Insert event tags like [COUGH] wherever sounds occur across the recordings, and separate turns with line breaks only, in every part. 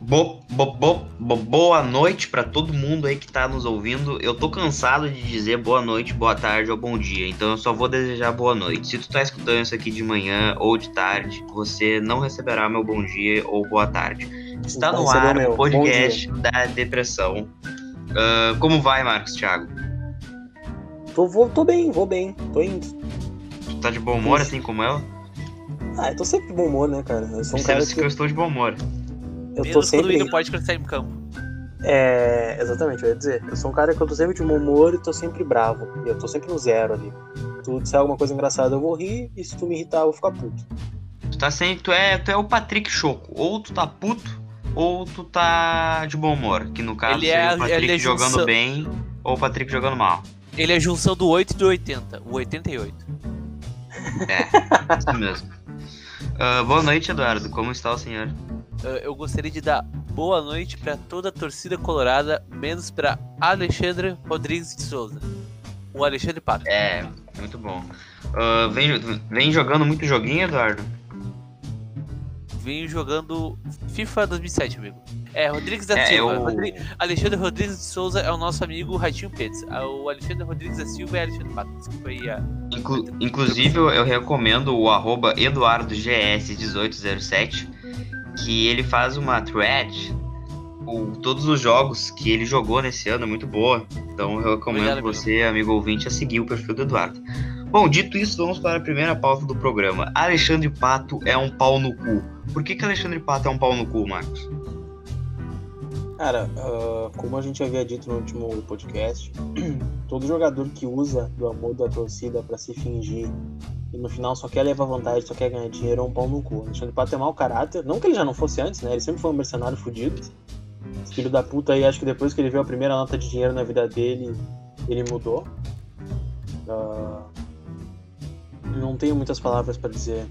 Bo, bo, bo, bo, boa noite para todo mundo aí que tá nos ouvindo. Eu tô cansado de dizer boa noite, boa tarde ou bom dia, então eu só vou desejar boa noite. Se tu tá escutando isso aqui de manhã ou de tarde, você não receberá meu bom dia ou boa tarde. Está no ar o podcast da depressão. Uh, como vai, Marcos Thiago?
Tô, vou, tô bem, vou bem, tô indo.
Tu tá de bom humor, assim como eu?
Ah, eu tô sempre de bom humor, né, cara? Eu sou
um cara que... que eu estou de bom humor.
Eu Menos tô sempre... quando pode crescer em campo.
É, exatamente, eu ia dizer. Eu sou um cara que eu tô sempre de bom humor e tô sempre bravo. E eu tô sempre no zero ali. Se tu disser alguma coisa engraçada, eu vou rir, e se tu me irritar, eu vou ficar puto.
Tu tá sempre. Tu é, tu é o Patrick Choco. Ou tu tá puto, ou tu tá de bom humor. Que no caso ele é, o Patrick é jogando junção... bem ou o Patrick jogando mal.
Ele é a junção do 8 e do 80. O 88.
É, isso mesmo. Uh, boa noite, Eduardo. Como está o senhor?
Uh, eu gostaria de dar boa noite para toda a torcida colorada, menos para Alexandre Rodrigues de Souza. O Alexandre Pato.
É, muito bom. Uh, vem, vem jogando muito joguinho, Eduardo?
Venho jogando FIFA 2007, amigo. É, Rodrigues da é, Silva. Eu... Alexandre Rodrigues de Souza é o nosso amigo Ratinho Pets. Ah, o Alexandre Rodrigues da Silva é Alexandre Pato. Desculpa aí a...
Inclu... Inclusive, eu recomendo o arroba EduardoGS1807, que ele faz uma thread com todos os jogos que ele jogou nesse ano, é muito boa. Então eu recomendo Obrigado, você, amigo ouvinte, a seguir o perfil do Eduardo. Bom, dito isso, vamos para a primeira pauta do programa. Alexandre Pato é um pau no cu. Por que, que Alexandre Pato é um pau no cu, Marcos?
Cara, uh, como a gente havia dito no último podcast, [CLEARS THROAT] todo jogador que usa do amor da torcida para se fingir e no final só quer levar vantagem, só quer ganhar dinheiro, é um pau no cu. Alexandre Pato é mau caráter. Não que ele já não fosse antes, né? Ele sempre foi um mercenário fudido. Esse filho da puta aí, acho que depois que ele viu a primeira nota de dinheiro na vida dele, ele mudou. Uh, não tenho muitas palavras para dizer.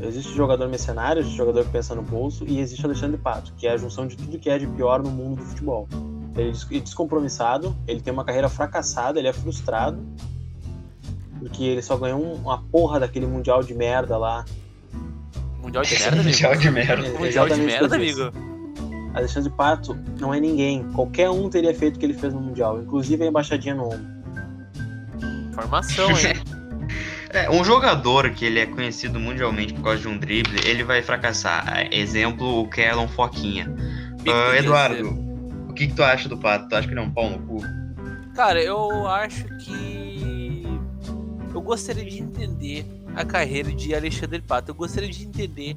É, existe jogador mercenário, existe jogador que pensa no bolso e existe Alexandre Pato, que é a junção de tudo que é de pior no mundo do futebol. Ele é descompromissado, ele tem uma carreira fracassada, ele é frustrado, porque ele só ganhou uma porra daquele mundial de merda lá.
Mundial de merda, amigo?
mundial de merda.
É, mundial de merda, amigo.
Alexandre Pato não é ninguém. Qualquer um teria feito o que ele fez no mundial, inclusive a embaixadinha no ombro.
Formação, hein? [LAUGHS]
É, um jogador que ele é conhecido mundialmente por causa de um drible, ele vai fracassar. Exemplo, o Kellon Foquinha. Uh, Eduardo, o que, que, tu acha do Pato? Tu acha que ele é um pau no cu?
Cara, eu acho que. Eu gostaria de entender a carreira de Alexandre Pato. Eu gostaria de entender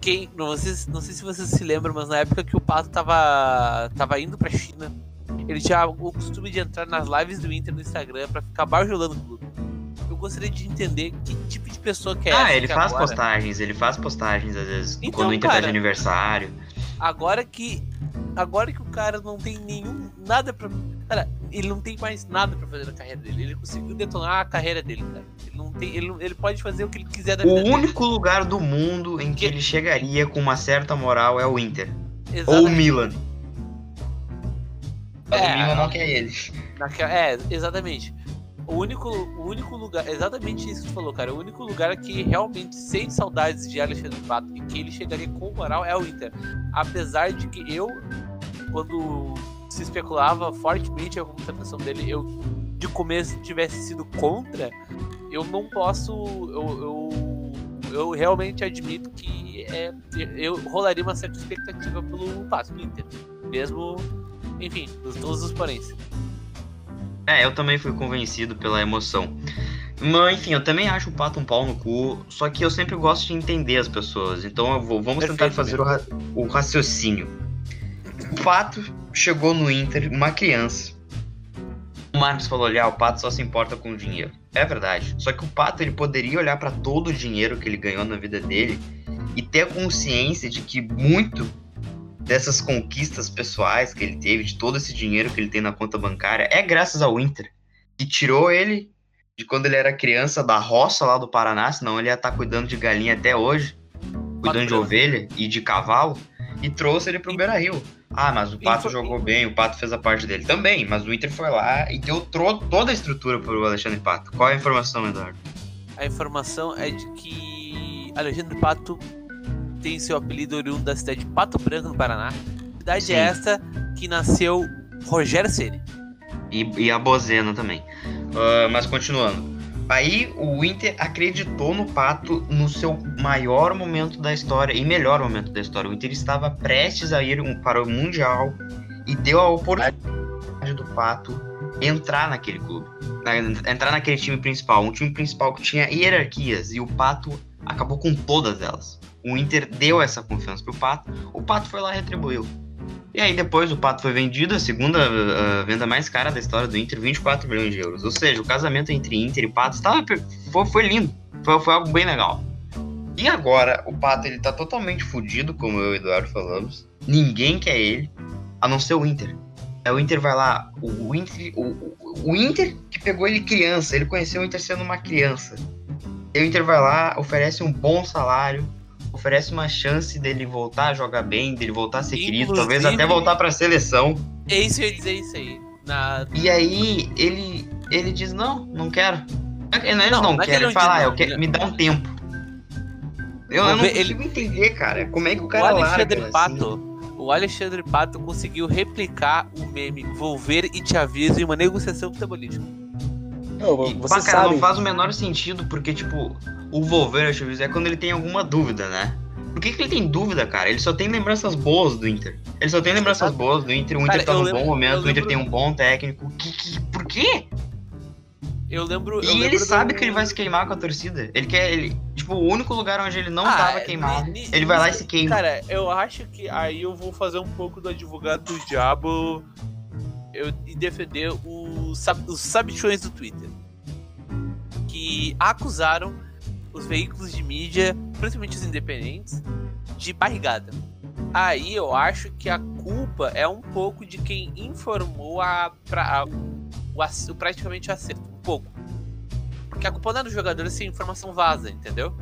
quem. Não sei, não sei se vocês se lembram, mas na época que o Pato tava, tava indo pra China, ele tinha o costume de entrar nas lives do Inter no Instagram pra ficar bajulando o clube gostaria de entender que tipo de pessoa que é
ah,
essa.
Ah, ele faz agora... postagens, ele faz postagens às vezes então, quando o Inter cara, tá de aniversário.
Agora que. Agora que o cara não tem nenhum. nada pra. Cara, ele não tem mais nada pra fazer na carreira dele. Ele conseguiu detonar a carreira dele, cara. Ele não tem. Ele, ele pode fazer o que ele quiser da
o
vida
O único
dele.
lugar do mundo em que, que ele chegaria com uma certa moral é o Inter. Exatamente. Ou o Milan. É, o Milan não quer ele.
É, exatamente. O único, o único lugar, exatamente isso que tu falou, cara. O único lugar que realmente sente saudades de Alexandre Pato e que ele chegaria com moral é o Inter. Apesar de que eu, quando se especulava fortemente a contratação dele, eu de começo tivesse sido contra, eu não posso. Eu, eu, eu realmente admito que é, eu rolaria uma certa expectativa pelo passo do Inter. Mesmo, enfim, todos os poréns.
É, eu também fui convencido pela emoção. Mas, enfim, eu também acho o Pato um pau no cu, só que eu sempre gosto de entender as pessoas. Então vou, vamos Perfeito, tentar fazer o, ra o, raciocínio. O Pato chegou no Inter, uma criança. O Marcos falou: olhar, o Pato só se importa com o dinheiro. É verdade. Só que o Pato ele poderia olhar para todo o dinheiro que ele ganhou na vida dele e ter a consciência de que muito dessas conquistas pessoais que ele teve, de todo esse dinheiro que ele tem na conta bancária, é graças ao Inter, que tirou ele de quando ele era criança da roça lá do Paraná, senão ele ia estar tá cuidando de galinha até hoje, cuidando de ovelha e de cavalo, e trouxe ele pro Beira Rio. Ah, mas o Pato jogou bem, o Pato fez a parte dele também, mas o Inter foi lá e deu toda a estrutura pro Alexandre Pato. Qual é a informação, Eduardo?
A informação é de que Alexandre Pato tem seu apelido oriundo da cidade de Pato Branco, no Paraná. Cidade
Sim.
esta que nasceu Rogério Ceni.
E, e a Bozena também. Ah, mas continuando. Aí o Inter acreditou no Pato no seu maior momento da história e melhor momento da história. O Inter estava prestes a ir para o Mundial e deu a oportunidade do Pato entrar naquele clube. Entrar naquele time principal. Um time principal que tinha hierarquias e o Pato acabou com todas elas. O Inter deu essa confiança pro Pato, o Pato foi lá e retribuiu. E aí depois o Pato foi vendido, a segunda venda mais cara da história do Inter, 24 milhões de euros. Ou seja, o casamento entre Inter e Pato estava, foi, foi lindo, foi, foi algo bem legal. E agora o Pato ele tá totalmente fudido, como eu e o Eduardo falamos. Ninguém quer ele, a não ser o Inter. Aí o Inter vai lá, o, Inter, o- o Inter que pegou ele criança, ele conheceu o Inter sendo uma criança. E o Inter vai lá, oferece um bom salário, oferece uma chance dele voltar a jogar bem, dele voltar a ser querido, talvez
Inclusive-
até voltar pra seleção.
É isso que eu ia dizer isso aí. Na...
E aí ele ele diz não, não quero. Não é Ele
Não,
não,
não é que
quer,
ele
ele
não
fala,
diz
ah, eu quero,
ele-
me dá um tempo. Eu,
Vou
eu não
ver, ele-
consigo entender, cara, como é que o
O
cara
Alexandre
larga,
Pato,
assim.
o Alexandre Pato conseguiu replicar o meme Volver e te aviso em uma negociação futebolística.
Não,
E, pá, cara,
sabem.
não faz o menor sentido, porque, tipo, o eu dizer, é quando ele tem alguma dúvida, né? Por que, que ele tem dúvida, cara? Ele só tem lembranças boas do Inter. Ele só tem lembranças
Exato.
boas do Inter. O
Cara,
Inter tá
eu
num
lembro-
bom momento,
eu
o Inter tem um bom técnico. Que, que, por quê?
Eu lembro. eu
E ele
lembro
sabe
do-
que ele vai se queimar com a torcida. Ele quer. Ele, tipo, o único lugar onde ele não
Ah,
tava
é,
queimado,
ni-
ele vai lá e se queima.
Cara, eu acho que aí eu vou fazer um pouco do advogado do diabo eu, e defender os, sab- os sabichões do Twitter. Que acusaram os veículos de mídia, principalmente os independentes, de barrigada. Aí eu acho que a culpa é um pouco de quem informou a, pra- a- o, ac- praticamente o acerto. Um pouco. Porque a culpa não é do jogador se a informação vaza, entendeu?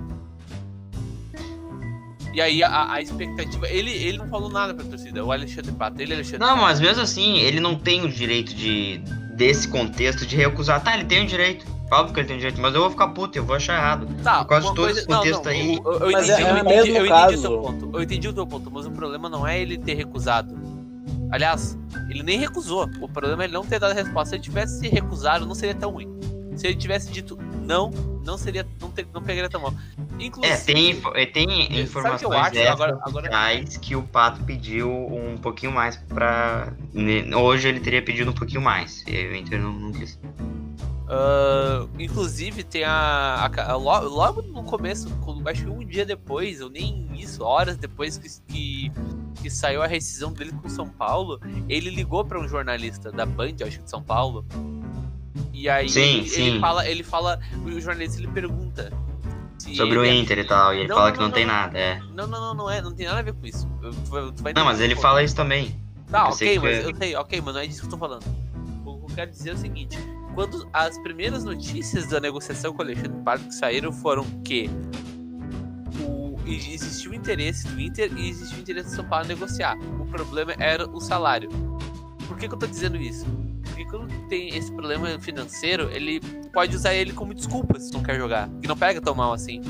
E aí a, a expectativa. Ele, ele não falou nada pra torcida, o Alexandre Pato. Ele, Alexandre
Não, mas mesmo assim, ele não tem o direito de. desse contexto de recusar. Tá, ele tem o direito. Óbvio que ele tem direito, mas eu vou ficar puto, eu vou achar errado.
Tá,
Por causa de todo
coisa-
esse
não,
contexto
não,
aí.
Eu, eu
Mas
entendi,
é- é
eu
o
entendi,
mesmo
eu entendi
caso.
o teu ponto. Eu entendi o teu ponto, mas o problema não é ele ter recusado. Aliás, ele nem recusou. O problema é ele não ter dado a resposta. Se ele tivesse se recusado, não seria tão ruim. Se ele tivesse dito não, não seria. não, ter, não pegaria tão mal. Inclusive.
É, tem, info- é, tem
eu
informações
acho? Agora- agora-
que o Pato pediu um pouquinho mais pra. ne- Hoje ele teria pedido um pouquinho mais. E aí o Inter não, não quis.
Ah, inclusive, tem a. a- a- lo- logo no começo, acho que um dia depois, ou nem isso, horas depois que, que, que saiu a rescisão dele com o São Paulo, ele ligou pra um jornalista da Band, acho que de São Paulo. E aí
Sim,
ele, ele
sim.
fala, ele fala, o jornalista ele pergunta
Sobre o
ele-
Inter e tal. E ele
Não,
fala
não,
que não,
não,
tem nada, é.
Não, não, não, não é, não tem nada a ver com isso. Eu- Tu
Não, mas ele fala isso também.
Tá, ok, mas
é-
eu sei, ok, mas não é disso que eu tô falando. O que eu quero dizer é o seguinte: quando as primeiras notícias da negociação com o Alexandre Pato que saíram foram que o, e- existiu interesse do Inter e existiu interesse do São Paulo negociar. O problema era o salário. Por que, que eu tô dizendo isso? Porque quando tem esse problema financeiro, ele pode usar ele como desculpa se não quer jogar. Que não pega tão mal assim.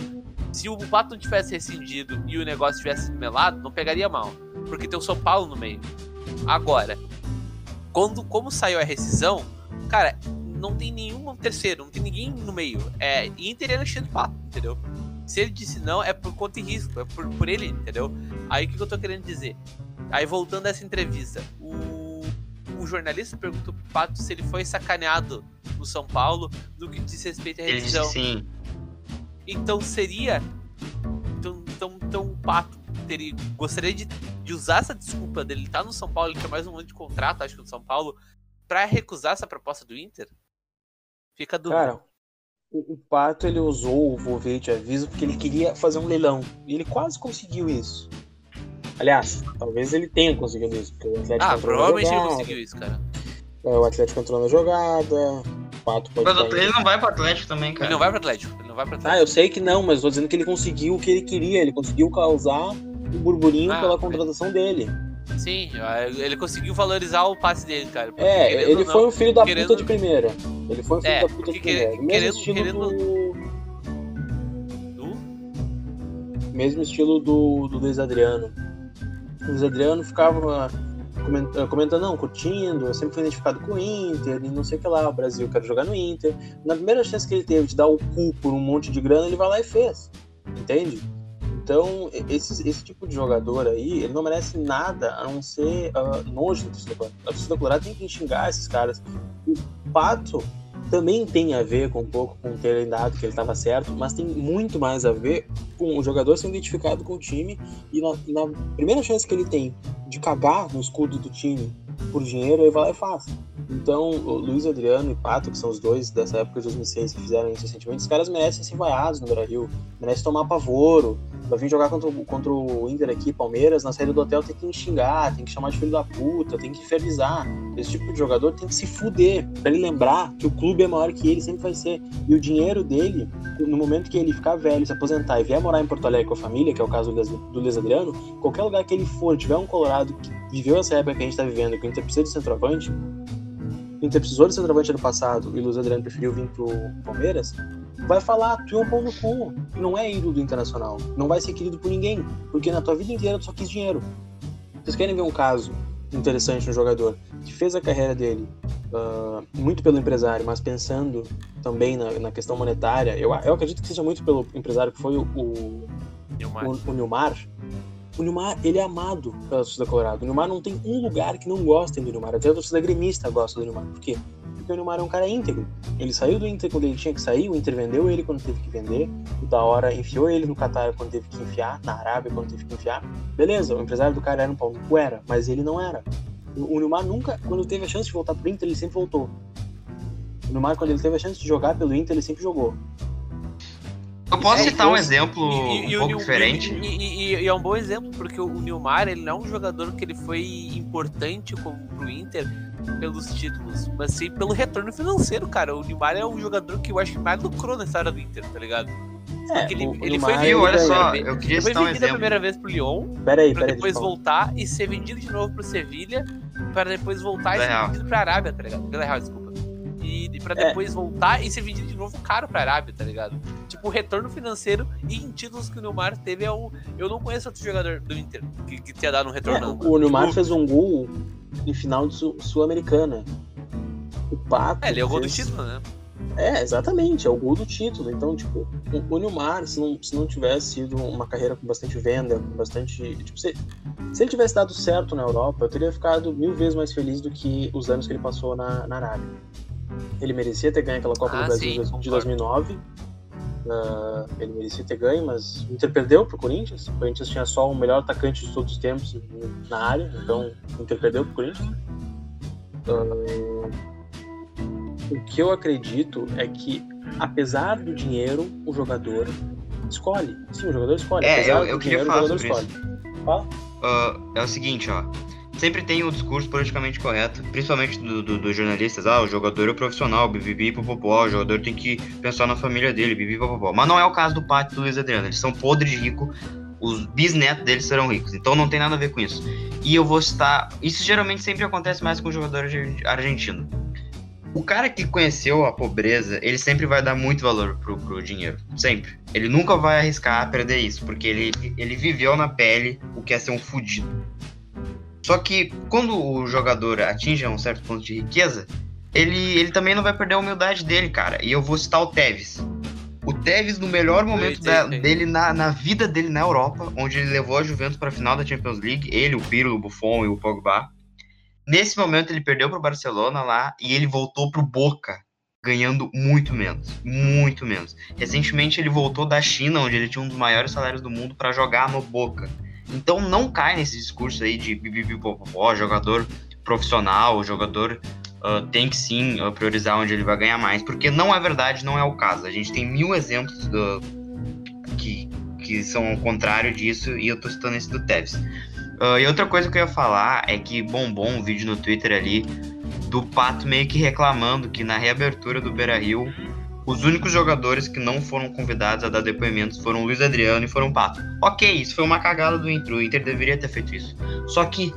Se o Pato não tivesse rescindido e o negócio tivesse melado, não pegaria mal. Porque tem o São Paulo no meio. Agora, quando como saiu a rescisão, cara, não tem nenhum terceiro, não tem ninguém no meio. É Inter e Alexandre Pato, entendeu? Se ele disse não, é por conta e risco, é por, por ele, entendeu? Aí o que, que eu tô querendo dizer? Aí voltando a essa entrevista, o, o jornalista perguntou pro Pato se ele foi sacaneado no São Paulo no que diz respeito à
que sim.
Então seria. Então, então, então o Pato teria, gostaria de, de usar essa desculpa dele estar no São Paulo, ele tinha mais um ano de contrato, acho que no São Paulo, pra recusar essa proposta do Inter? Fica dúvida.
Cara, o, o Pato ele usou o Volvete aviso porque ele queria fazer um leilão. E ele quase conseguiu isso. Aliás, talvez ele tenha conseguido isso, porque o Atlético
ah, provavelmente ele conseguiu isso, cara.
é, O Atlético entrou na jogada. O Pato pode
Mas ele não vai pro Atlético também, cara.
Ele não vai pro Atlético, ele não vai pro
Ah,
Atlético.
eu sei que não, mas tô dizendo que ele conseguiu o que ele queria. Ele conseguiu causar um burburinho
Ah,
pela contratação dele.
Sim, ele conseguiu valorizar o passe dele, cara.
É,
querendo
ele
ou não-
foi um filho da
querendo-
puta de primeira. Ele foi um filho
É,
da puta de primeira. Mesmo
querendo-
estilo
querendo-
do.
do-
Mesmo estilo do, do Luiz Adriano. O Luiz Adriano ficava comentando, comentando, não, curtindo, eu sempre fui identificado com o Inter, e não sei o que lá, o Brasil quer jogar no Inter. Na primeira chance que ele teve de dar o cu por um monte de grana, ele vai lá e fez. Entende? Então, esse, esse tipo de jogador aí, ele não merece nada a não ser uh, nojo da torcida colorada. A torcida colorada tem que xingar esses caras. O Pato também tem a ver com um pouco com ter dado que ele estava certo, mas tem muito mais a ver com o jogador ser identificado com o time e na, na primeira chance que ele tem de cagar no escudo do time por dinheiro, ele vai lá e faz. Então, o Luiz Adriano e Pato, que são os dois dessa época de 2006 que fizeram isso recentemente, os caras merecem ser vaiados no Brasil, merecem tomar pavoro, vai vir jogar contra, contra o Inter aqui, Palmeiras, na saída do hotel tem que xingar, tem que chamar de filho da puta, tem que infernizar. Esse tipo de jogador tem que se fuder, pra ele lembrar que o clube é maior que ele, sempre vai ser. E o dinheiro dele, no momento que ele ficar velho, se aposentar e vier morar em Porto Alegre com a família, que é o caso do Luiz Adriano, qualquer lugar que ele for, tiver um Colorado que viveu essa época que a gente tá vivendo, que o Inter precisa de centroavante, o Inter precisou de centroavante ano passado e o Luiz Adriano preferiu vir pro Palmeiras, vai falar, tu é um pão no cu, não é ídolo do Internacional, não vai ser querido por ninguém, porque na tua vida inteira tu só quis dinheiro. Vocês querem ver um caso interessante no jogador que fez a carreira dele uh, muito pelo empresário, mas pensando também na, na, questão monetária, eu, eu acredito que seja muito pelo empresário que foi o, o, Nilmar. o, o Nilmar. O Nilmar, ele é amado pela torcida colorado. O Nilmar não tem um lugar que não gostem do Nilmar. Até a torcida gremista gosta do Nilmar. Por quê? porque o Neymar é um cara íntegro. Ele saiu do Inter quando ele tinha que sair, o Inter vendeu ele quando teve que vender, o da hora enfiou ele no Qatar quando teve que enfiar, na Arábia quando teve que enfiar. Beleza, o empresário do cara era um pau no era, mas ele não era. O, Neymar nunca, quando teve a chance de voltar pro Inter, ele sempre voltou. O Neymar, quando ele teve a chance de jogar pelo Inter, ele sempre jogou.
Eu posso é, citar um exemplo e, e, um pouco diferente.
E, e, é um bom exemplo, porque o Nilmar, ele não é um jogador que ele foi importante como pro Inter pelos títulos, mas sim pelo retorno financeiro, cara. O Nilmar é um jogador que eu acho que mais lucrou nessa área do Inter, tá ligado?
É,
ele,
ele
foi
vendido, olha só, eu queria
ele foi vendido um a primeira vez pro Lyon,
peraí,
pra
peraí,
depois voltar e ser vendido de novo pro Sevilha, para depois voltar e ser vendido pra Arábia, tá ligado? Pela Real, desculpa. E, e pra é. depois é. voltar e ser vendido de novo caro pra Arábia, tá ligado? Tipo, o retorno financeiro e em títulos que o Neymar teve é um. Eu não conheço outro jogador do Inter que, que tenha dado um retorno.
É, o Neymar tipo, fez um gol em final de Sul-Americana. O Pato.
É, ele é o gol
fez...
do título, né?
É, exatamente, é o gol do título. Então, tipo, o, Nilmar, se não, se não tivesse sido uma carreira com bastante venda, com bastante. Tipo, se, se ele tivesse dado certo na Europa, eu teria ficado mil vezes mais feliz do que os anos que ele passou na, na Arábia. Ele merecia ter ganho aquela Copa ah, do Brasil sim, de 2009. Uh, ah, ele merecia ter ganho, mas o Inter perdeu pro Corinthians. O Corinthians tinha só o melhor atacante de todos os tempos na área, então o Inter perdeu pro Corinthians. Uh, o que eu acredito é que, apesar do dinheiro, o jogador escolhe. Sim, o jogador escolhe.
É,
apesar
eu, eu queria
dinheiro,
falar sobre isso.
Fala.
Uh, é o seguinte, ó sempre tem o discurso politicamente correto, principalmente dos do, do jornalistas, ah, o jogador é o profissional, bibibi, popopó, o jogador tem que pensar na família dele, bibibi, popopó. Mas não é o caso do Pátio do Luiz Adriano, eles são podres de rico, os bisnetos deles serão ricos, então não tem nada a ver com isso. E eu vou citar, isso geralmente sempre acontece mais com o jogador argentino. O cara que conheceu a pobreza, ele sempre vai dar muito valor pro, pro dinheiro. Sempre. Ele nunca vai arriscar perder isso, porque ele, ele viveu na pele o que é ser um fudido. Só que quando o jogador atinge um certo ponto de riqueza, ele, ele também não vai perder a humildade dele, cara. E eu vou citar o Tevez. O Tevez, no melhor momento da, dele na, na vida dele na Europa, onde ele levou a Juventus para a final da Champions League, ele, o Pirlo, o Buffon e o Pogba. Nesse momento ele perdeu para o Barcelona lá e ele voltou para o Boca, ganhando muito menos, muito menos. Recentemente ele voltou da China, onde ele tinha um dos maiores salários do mundo, para jogar no Boca. Então não cai nesse discurso aí de bibibibopopó, jogador profissional, jogador uh, tem que sim uh, priorizar onde ele vai ganhar mais, porque não é verdade, não é o caso. A gente tem mil exemplos do, que, que são o contrário disso e eu tô citando esse do Tevez. Uh, e outra coisa que eu ia falar é que bombou um vídeo no Twitter ali do Pato meio que reclamando que na reabertura do Beira Rio os únicos jogadores que não foram convidados a dar depoimentos foram Luiz Adriano e foram Pato. Ok, isso foi uma cagada do Inter. O Inter deveria ter feito isso. Só que,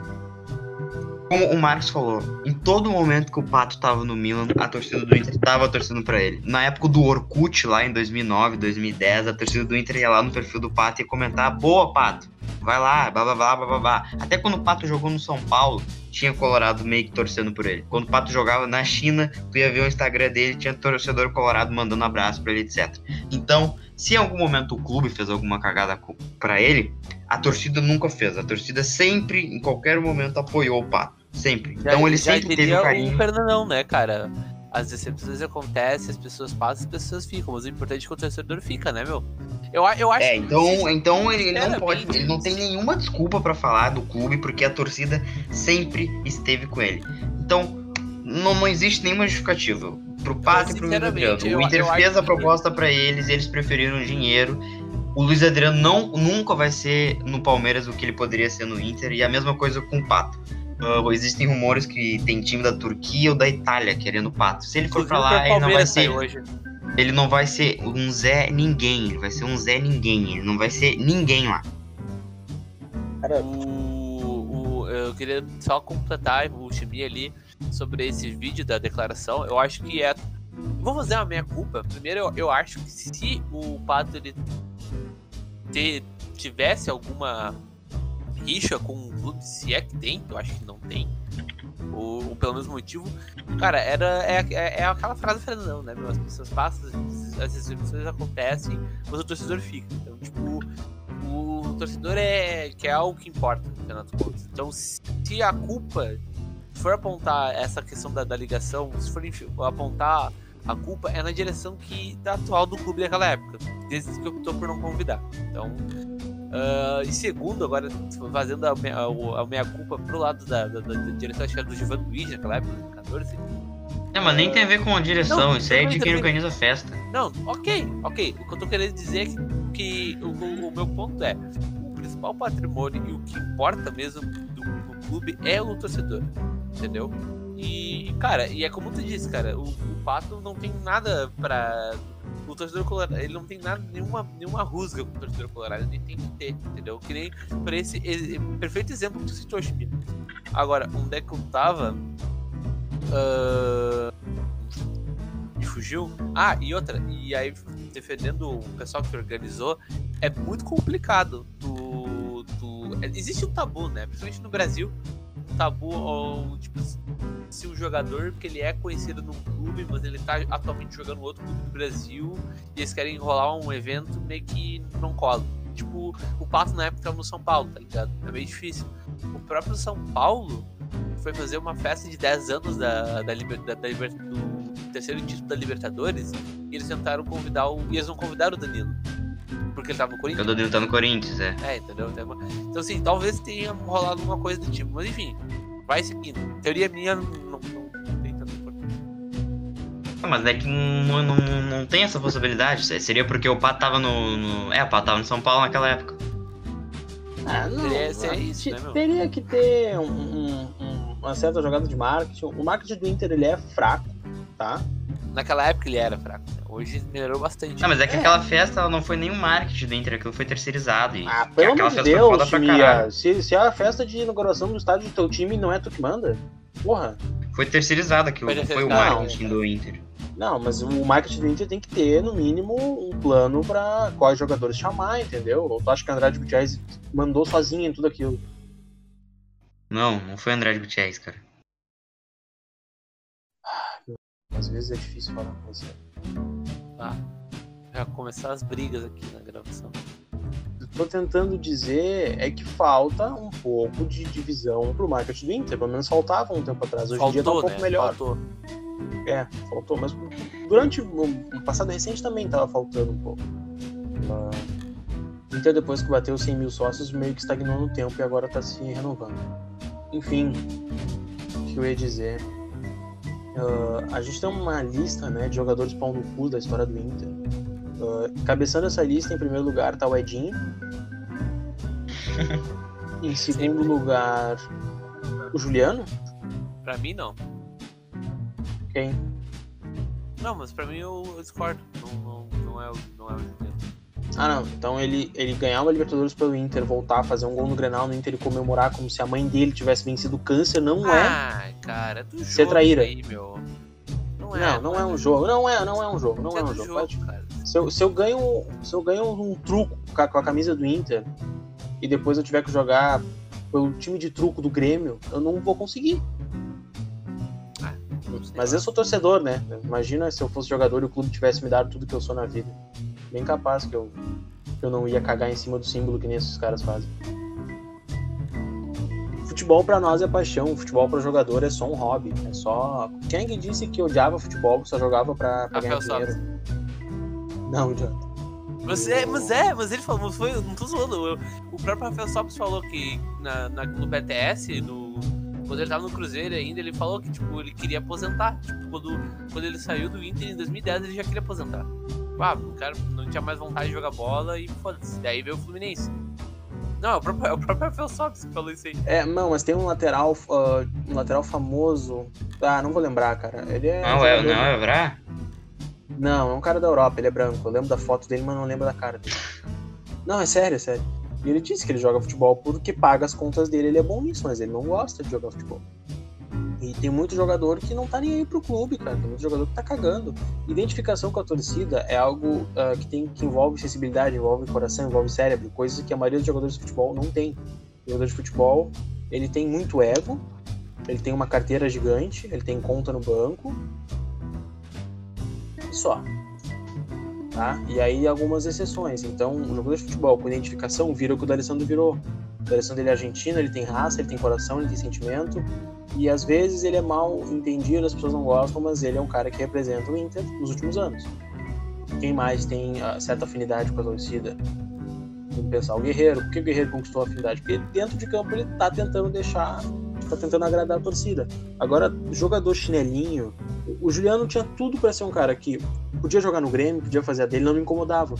como o Marcos falou, em todo momento que o Pato tava no Milan, a torcida do Inter tava torcendo para ele. Na época do Orkut, lá em 2009, 2010, a torcida do Inter ia lá no perfil do Pato e comentar: Boa, Pato, vai lá, blá blá blá blá blá. Até quando o Pato jogou no São Paulo, tinha Colorado meio que torcendo por ele. Quando o Pato jogava na China, tu ia ver o Instagram dele, tinha torcedor Colorado mandando abraço para ele, etc. Então, se em algum momento o clube fez alguma cagada para ele, a torcida nunca fez. A torcida sempre, em qualquer momento, apoiou o Pato. Sempre.
Já,
então ele sempre teve
o
carinho.
O Fernandão, né, cara? As decepções acontecem, as pessoas passam, as pessoas ficam. Mas o importante é que o torcedor fica, né, meu? Eu, eu acho
é, então,
que,
então ele, ele não pode, ele não tem nenhuma desculpa para falar do clube, porque a torcida sempre esteve com ele. Então, não, não existe nenhuma justificativa pro Pato e pro Luiz Adriano. O Inter eu, eu fez a proposta para eles, eles preferiram dinheiro. O Luiz Adriano não, nunca vai ser no Palmeiras o que ele poderia ser no Inter, e a mesma coisa com o Pato. Uh, existem rumores que tem time da Turquia ou da Itália querendo o Pato. Se ele for para lá, ele não vai ser. Hoje. Ele não vai ser um Zé Ninguém, ele vai ser um Zé Ninguém, ele não vai ser ninguém lá.
Cara, o, o, eu queria só completar o time ali sobre esse vídeo da declaração. Eu acho que é. Vou fazer uma minha culpa. Primeiro, eu, eu acho que se o Pato ele ter, tivesse alguma rixa com o clube, se é que tem, eu acho que não tem, ou, ou pelo menos motivo, cara, era, é, é, é aquela frase Fernandão, né? Meu? As pessoas passam, as exibições acontecem, mas o torcedor fica. Então, tipo, o, torcedor é que é algo que importa, no final contas. Então, se a culpa for apontar essa questão da, da ligação, se for apontar a culpa é na direção que da atual do clube daquela época, desde que optou por não convidar. Então, Uh, e segundo, agora fazendo a, a, a minha culpa pro lado da, da, da, da direção, acho que era do Giovanni Luiz naquela época, 2014.
É, mas nem tem a ver com a direção, não, isso aí é de quem organiza a festa.
Não, ok, ok. O que eu tô querendo dizer é que, que o, o, o, meu ponto é: o principal patrimônio e o que importa mesmo do, do clube é o torcedor, entendeu? E, cara, e é como tu disse, cara, o, o Pato não tem nada pra o torcedor colorado, ele não tem nada, nenhuma, nenhuma rusga com o torcedor colorado, ele tem que ter, entendeu? Que nem por esse, esse perfeito exemplo que tu citou, Chibi. Agora, onde é que eu tava? Uh... E fugiu? Ah, e outra, e aí defendendo o pessoal que organizou, é muito complicado. Do, do... Existe um tabu, né? Principalmente no Brasil, tabu, ou, tipo, se um jogador, porque ele é conhecido num clube, mas ele tá atualmente jogando outro clube do Brasil, e eles querem enrolar um evento meio que não cola. Tipo, o Pato na época tava no São Paulo, tá ligado? É meio difícil. O próprio São Paulo foi fazer uma festa de 10 anos da, da, da, da do terceiro título da Libertadores, e eles tentaram convidar o. E eles não convidaram o Danilo. Porque ele tava no Corinthians.
O Danilo tá no Corinthians, é.
É, entendeu? Então, assim, talvez tenha rolado alguma coisa do tipo. Mas enfim, vai seguindo. Teoria minha não, não, não tem tanto importância.
mas é que não, não, não tem essa possibilidade. Seria porque o Pato tava no, no. É, o Pato tava no São Paulo naquela época.
Ah, não. Teria, ser isso, né, teria que ter um, um, uma certa jogada de marketing. O marketing do Inter ele é fraco, tá?
Naquela época ele era fraco. Né? Hoje melhorou bastante.
Não, mas é que é. aquela festa ela não foi nenhum marketing do Inter, aquilo foi terceirizado. E
ah, pelo amor de Deus, Mia, se, se a festa de inauguração do estádio do teu time não é tu que manda, porra.
Foi terceirizado aquilo, foi, foi o marketing do Inter.
Não, mas o marketing do Inter tem que ter, no mínimo, um plano para quais jogadores chamar, entendeu? Ou tu acha que o Andrade Gutierrez mandou sozinho em tudo aquilo?
Não, não foi Andrade Gutierrez, cara.
Às vezes é difícil falar com você.
Tá. Já começar as brigas aqui na gravação.
Estou tentando dizer é que falta um pouco de divisão pro marketing do Inter. Pelo menos faltava um tempo atrás. Hoje em dia tá um pouco
né?
melhor.
Faltou.
É, faltou. Mas durante o passado recente também tava faltando um pouco. O Inter, depois que bateu 100 mil sócios, meio que estagnou no tempo e agora tá se renovando. Enfim, o que eu ia dizer Uh, a gente tem uma lista né, de jogadores pau no cu da história do Inter. Uh, cabeçando essa lista, em primeiro lugar, tá o Edinho. [LAUGHS] em segundo lugar, o Juliano.
Pra mim, não.
Quem?
Não, mas pra mim eu, eu discordo. Não, não, não, é, o, não é o Juliano.
Ah, não. Então ele, ele ganhar uma Libertadores pelo Inter, voltar, fazer um gol no Grenal no Inter e comemorar como se a mãe dele tivesse vencido o câncer, não é.
Ai, cara, é do jogo
Ser traíra.
aí, meu. Não é,
Não, não é um jogo. Não é, não é um jogo. Não
Isso
é um jogo.
jogo,
Pode-
cara.
Se eu, se eu ganho, se eu ganho um truco com a, com a camisa do Inter e depois eu tiver que jogar pelo time de truco do Grêmio, eu não vou conseguir.
Não sei
Mas eu sou torcedor, né? Imagina se eu fosse jogador e o clube tivesse me dado tudo que eu sou na vida. Bem capaz que eu, que eu não ia cagar em cima do símbolo que nem esses caras fazem. Futebol pra nós é paixão, futebol pra jogador é só um hobby. É só. Quem é que disse que odiava futebol, só jogava pra, pra ganhar dinheiro? Não, idiota.
Mas é, mas é, mas ele falou, mas foi, não tô zoando. eu- o próprio Rafael Sobis falou que na, na- no BTS, no, quando ele tava no Cruzeiro ainda, ele falou que tipo, ele queria aposentar. Tipo, quando, quando ele saiu do Inter em 2010, ele já queria aposentar. Ah, o cara não tinha mais vontade de jogar bola e foda-se. Daí veio o Fluminense. Não, é o próprio, é o próprio Rafael Sobis que falou isso aí.
É, não, mas tem um lateral, ah, um lateral famoso. Ah, não vou lembrar, cara. Ele é.
Não, é, não, é Vrá?
Não, é um cara da Europa, ele é branco. Eu lembro da foto dele, mas não lembro da cara dele. Não, é sério, é sério. E ele disse que ele joga futebol porque paga as contas dele, ele é bom nisso, mas ele não gosta de jogar futebol. E tem muito jogador que não tá nem aí pro clube, cara. Tem muito jogador que tá cagando. Identificação com a torcida é algo ah, que, tem, que envolve sensibilidade, envolve coração, envolve cérebro, coisas que a maioria dos jogadores de futebol não tem. O jogador de futebol, ele tem muito ego, ele tem uma carteira gigante, ele tem conta no banco. Só. Tá? E aí algumas exceções. Então, o jogador de futebol com identificação vira o que o D'Alessandro virou. O D'Alessandro é argentino, ele tem raça, ele tem coração, ele tem sentimento. E às vezes ele é mal entendido, as pessoas não gostam, mas ele é um cara que representa o Inter nos últimos anos. Quem mais tem ah, certa afinidade com a torcida? Vamos pensar, o Guerreiro. Por que o Guerreiro conquistou a afinidade? Porque dentro de campo ele tá tentando deixar, tá tentando agradar a torcida. Agora, jogador chinelinho, o Juliano tinha tudo para ser um cara que podia jogar no Grêmio, podia fazer a dele, não me incomodava.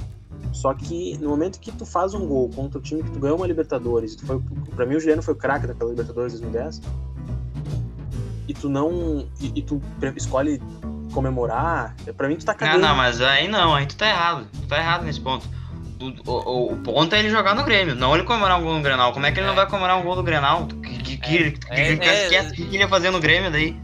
Só que no momento que tu faz um gol contra o time que tu ganhou uma Libertadores, tu foi, pra mim o Juliano foi o craque daquela Libertadores 2010, e tu não. E, e tu escolhe comemorar, pra mim tu tá
Não,
cagando.
não, mas aí não, aí tu tá errado. Tu tá errado nesse ponto. O, o, o ponto é ele jogar no Grêmio, não ele comemorar um gol no Grenal. Como é que ele não
É.
vai comemorar um gol no Grenal? O que, que, que, que,
É,
que,
é,
que, que, que ele ia fazer no Grêmio daí?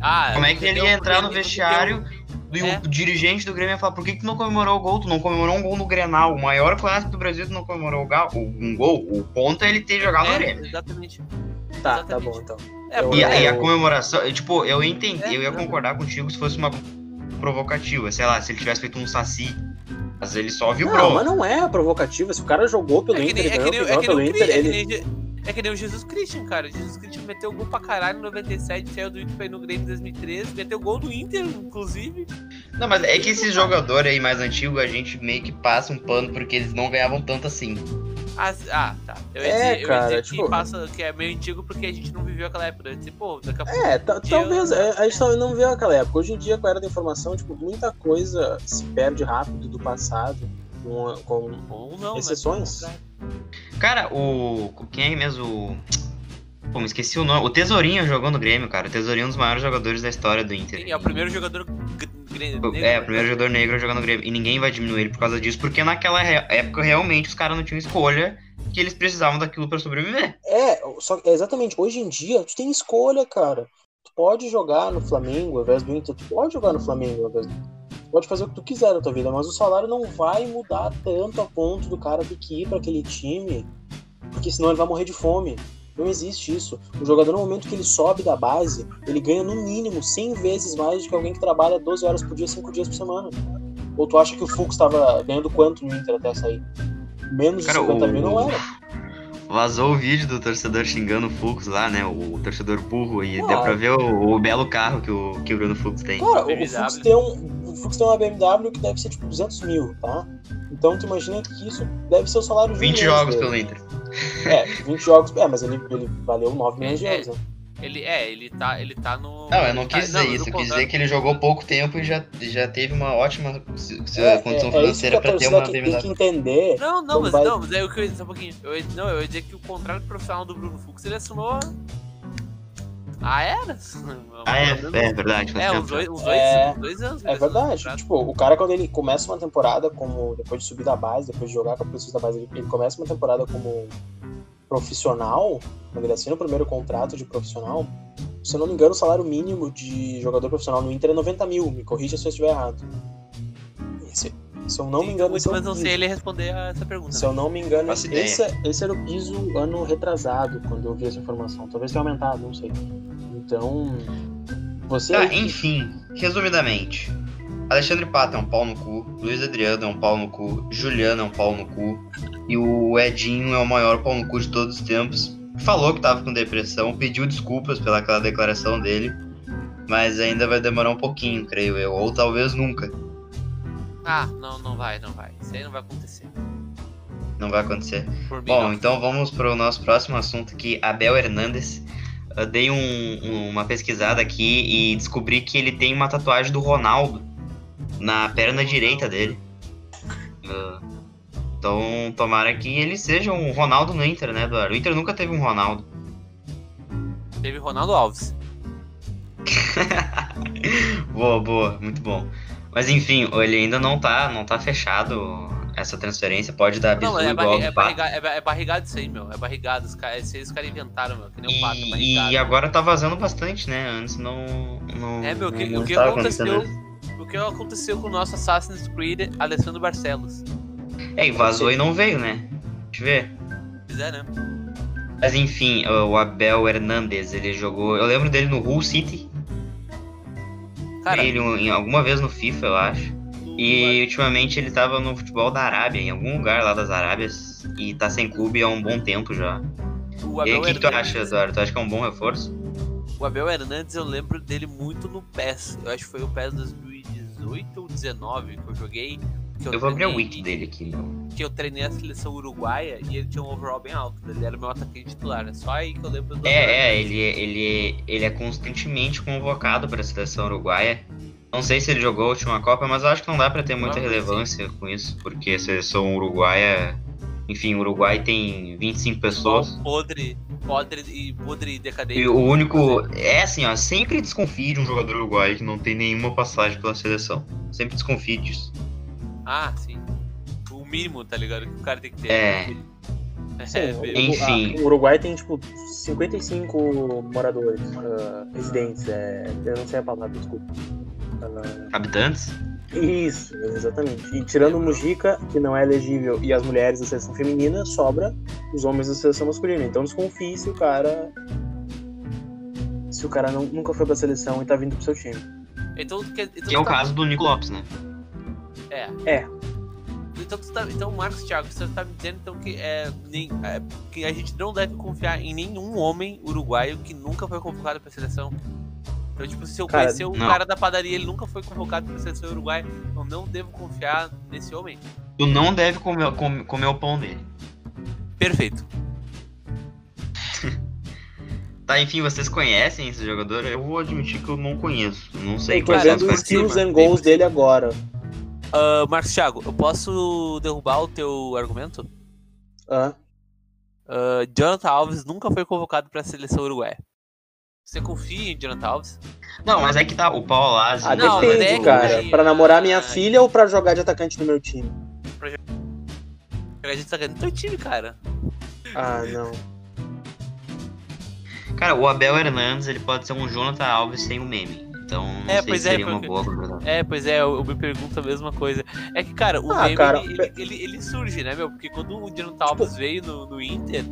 Ah,
Como é que ele ia entrar no vestiário e
É.
o dirigente do Grêmio ia falar, por que, que tu não comemorou o gol? Tu não comemorou um gol no Grenal, o maior clássico do Brasil, tu não comemorou um gol. O ponto é ele ter jogado no
É,
Grêmio.
exatamente.
Tá, tá bom então.
É,
E, a- e a comemoração, tipo, eu entendi,
É,
eu ia concordar contigo se fosse uma provocativa, sei lá, se ele tivesse feito um saci, mas ele só
Não,
vibrou.
mas não é provocativa. Se o cara jogou pelo
É que
Inter,
nem, é que
ganhou
nem,
o
é que nem
pelo Inter,
é que
ele.
é que nem o Jesus Christian, cara. Jesus Christian meteu gol pra caralho em 97, saiu do Inter pra ir no Grêmio em 2013, meteu gol do Inter, inclusive.
Não, mas é que esses jogadores aí mais antigos, a gente meio que passa um pano porque eles não ganhavam tanto assim.
Ah, ah, tá. Eu ia
É,
dizer, eu ia
cara,
dizer
tipo-
que, passa, que é meio antigo porque a gente não viveu aquela época. Eu ia dizer, pô, daqui a pouco.
É, talvez. é, A gente não vê aquela época. Hoje em dia, com a era da informação, tipo, muita coisa se perde rápido do passado. Com, com-
Ou não, mas
Exceções?
Cara, o. Quem é mesmo? Pô, me esqueci o nome. O Tesourinho jogou no Grêmio, cara. O Tesourinho é um dos maiores jogadores da história do Inter.
Sim, é o primeiro jogador gr- gr- negro,
É,
né?
o primeiro jogador negro jogando no Grêmio. E ninguém vai diminuir ele por causa disso, porque naquela época realmente os caras não tinham escolha que eles precisavam daquilo pra sobreviver.
É, só é exatamente. Hoje em dia, tu tem escolha, cara. Tu pode jogar no Flamengo ao invés do Inter. Tu pode jogar no Flamengo ao invés do Tu pode fazer o que tu quiser na tua vida, mas o salário não vai mudar tanto a ponto do cara ter que ir pra aquele time, porque senão ele vai morrer de fome. Não existe isso. O jogador, no momento que ele sobe da base, ele ganha no mínimo 100 vezes mais do que alguém que trabalha 12 horas por dia, 5 dias por semana. Ou tu acha que o Fux estava ganhando quanto no Inter até sair? Menos de
Cara,
50
o-
mil não era.
Vazou o vídeo do torcedor xingando o Fux lá, né? O torcedor burro. E
Ah.
deu pra ver o, o belo carro que o, que o Bruno Fux tem.
Cara, o-. Fux, tem um, o Fux tem uma BMW que deve ser tipo 200 mil, tá? Então tu imagina que isso deve ser o salário de um
20
mês
jogos
dele.
pelo Inter.
É, 20 jogos. É, mas ele, ele valeu 9 milhões de
É,
euros, né?
Ele é, ele tá, ele tá no.
Não, eu não
tá-
quis dizer
no
isso. Eu quis dizer que ele jogou pouco tempo e já, já teve uma ótima
É,
condição
é, é
financeira
a
pra ter uma
que tem que entender.
Não, não, mas
vai-
não, mas é o que eu ia dizer um pouquinho. Eu ia, não, eu ia dizer que o contrato profissional do Bruno Fux ele assinou Ah, era?
Ah, é, é verdade. faz
É, uns dois, uns dois,
É,
uns dois anos.
É verdade. Tipo, o cara, quando ele começa uma temporada como. Depois de subir da base, depois de jogar com a pessoa da base, ele, ele começa uma temporada como profissional, quando ele assina o primeiro contrato de profissional. Se eu não me engano, o salário mínimo de jogador profissional no Inter é 90 mil. Me corrija se eu estiver errado. Se, se eu não me engano,
Muito,
esse é
mas não sei ele responder a essa pergunta.
Se eu não me engano, esse, esse era o piso ano retrasado, quando eu vi essa informação. Talvez tenha aumentado, não sei. Então. Você.
Tá, enfim, resumidamente. Alexandre Pato é um pau no cu, Luiz Adriano é um pau no cu, Juliano é um pau no cu, e o Edinho é o maior pau no cu de todos os tempos. Falou que tava com depressão, pediu desculpas pela aquela declaração dele, mas ainda vai demorar um pouquinho, creio eu, ou talvez nunca.
Ah, não, não vai, não vai. Isso aí não vai acontecer.
Não vai acontecer.
Por mim,
Bom,
não.
então vamos para o nosso próximo assunto aqui, Abel Hernandes. Eu dei um- um- uma pesquisada aqui e descobri que ele tem uma tatuagem do Ronaldo na perna direita dele. Ah, Então, tomara que ele seja um Ronaldo no Inter, né, Eduardo? O Inter nunca teve um Ronaldo.
Teve Ronaldo Alves. [LAUGHS]
boa, boa, muito bom. Mas enfim, ele ainda não tá, não tá fechado essa transferência, pode dar
Não,
bisu
é,
igual
é, barriga, é, é barrigado isso aí, meu. É barrigado. Os caras, esse aí os caras inventaram, meu. Que nem um pato, é
E, agora tá vazando bastante, né? Antes não. não
É, meu, o que,
não
o que aconteceu? O que aconteceu com o nosso Assassin's Creed Alessandro Barcelos?
É, e vazou e não veio, né? Deixa eu ver.
Pois é, né?
Mas enfim, o Abel Hernandes, ele jogou. Eu lembro dele no Hull City.
Cara,
ele em alguma vez no FIFA, eu acho. E ultimamente ele tava no futebol da Arábia, em algum lugar lá das Arábias. E tá sem clube há um bom tempo já.
o
E
Abel
o que, que tu acha, Eduardo? Tu acha que é um bom reforço?
O Abel Hernandes, eu lembro dele muito no PES. Eu acho que foi o PES 2018 ou 19 que eu joguei. Que
Eu vou abrir o wiki dele aqui, meu.
Que eu treinei a seleção uruguaia e ele tinha um overall bem alto. Ele era meu atacante titular. É só aí que eu lembro do
É, é, ele, ele, ele é constantemente convocado para a seleção uruguaia. Não sei se ele jogou a última Copa, mas acho que não dá para ter muita relevância com isso, porque a seleção uruguaia. Enfim, o Uruguai tem 25 pessoas.
Podre, podre e podre e decadente.
E o único. É assim, ó, sempre desconfie de um jogador uruguaio que não tem nenhuma passagem pela seleção. Sempre desconfie disso.
Ah, sim. O mínimo, tá ligado? Que o cara tem que ter.
É.
Sim,
É,
o-
Enfim.
a- o Uruguai tem, tipo, 55 moradores, ah, residentes. É, eu não sei a palavra, desculpa. Ah,
Habitantes?
Isso, exatamente. E tirando o Mujica, que não é elegível, e as mulheres da seleção feminina, sobra os homens da seleção masculina. Então desconfie se o cara. Se o cara não- nunca foi pra seleção e tá vindo pro seu time.
Então, tu quer, então
Que é o
tá-
caso do Nico Lopes, né?
É.
É.
Então, tu tá, então, Marcos Thiago, você tá me dizendo então, que, é, nem, é, que a gente não deve confiar em nenhum homem uruguaio que nunca foi convocado pra seleção. Então, tipo, se eu
Cara,
conhecer o
não.
cara da padaria ele nunca foi convocado pra seleção uruguaia, eu não devo confiar nesse homem.
Tu não deve comer, com- comer o pão dele.
Perfeito. [LAUGHS]
Tá, enfim, vocês conhecem esse jogador? Eu vou admitir que eu não conheço. Não sei quais são
os skills and goals dele agora.
Ah, Marcos Thiago, eu posso derrubar o teu argumento?
Ah,
Ah, Jonathan Alves nunca foi convocado pra seleção uruguaia. Você confia em Jonathan Alves?
Não, mas é que tá, o Paulo Lazzi...
ah,
Não,
depende,
é que
cara. Pra namorar minha filha ou pra jogar de atacante no meu time?
A gente tá ganhando teu time, cara.
Ah, não.
Cara, o Abel Hernandes, ele pode ser um Jonathan Alves sem o meme. Então, não
É,
sei
pois
se
é,
seria uma
porque-
boa contratação.
É, pois é, eu, eu me pergunto a mesma coisa. É que, cara, o
Ah,
meme,
cara,
ele,
pe-
ele, ele- ele surge, né, meu? Porque quando o Jonathan Alves veio no, no Inter,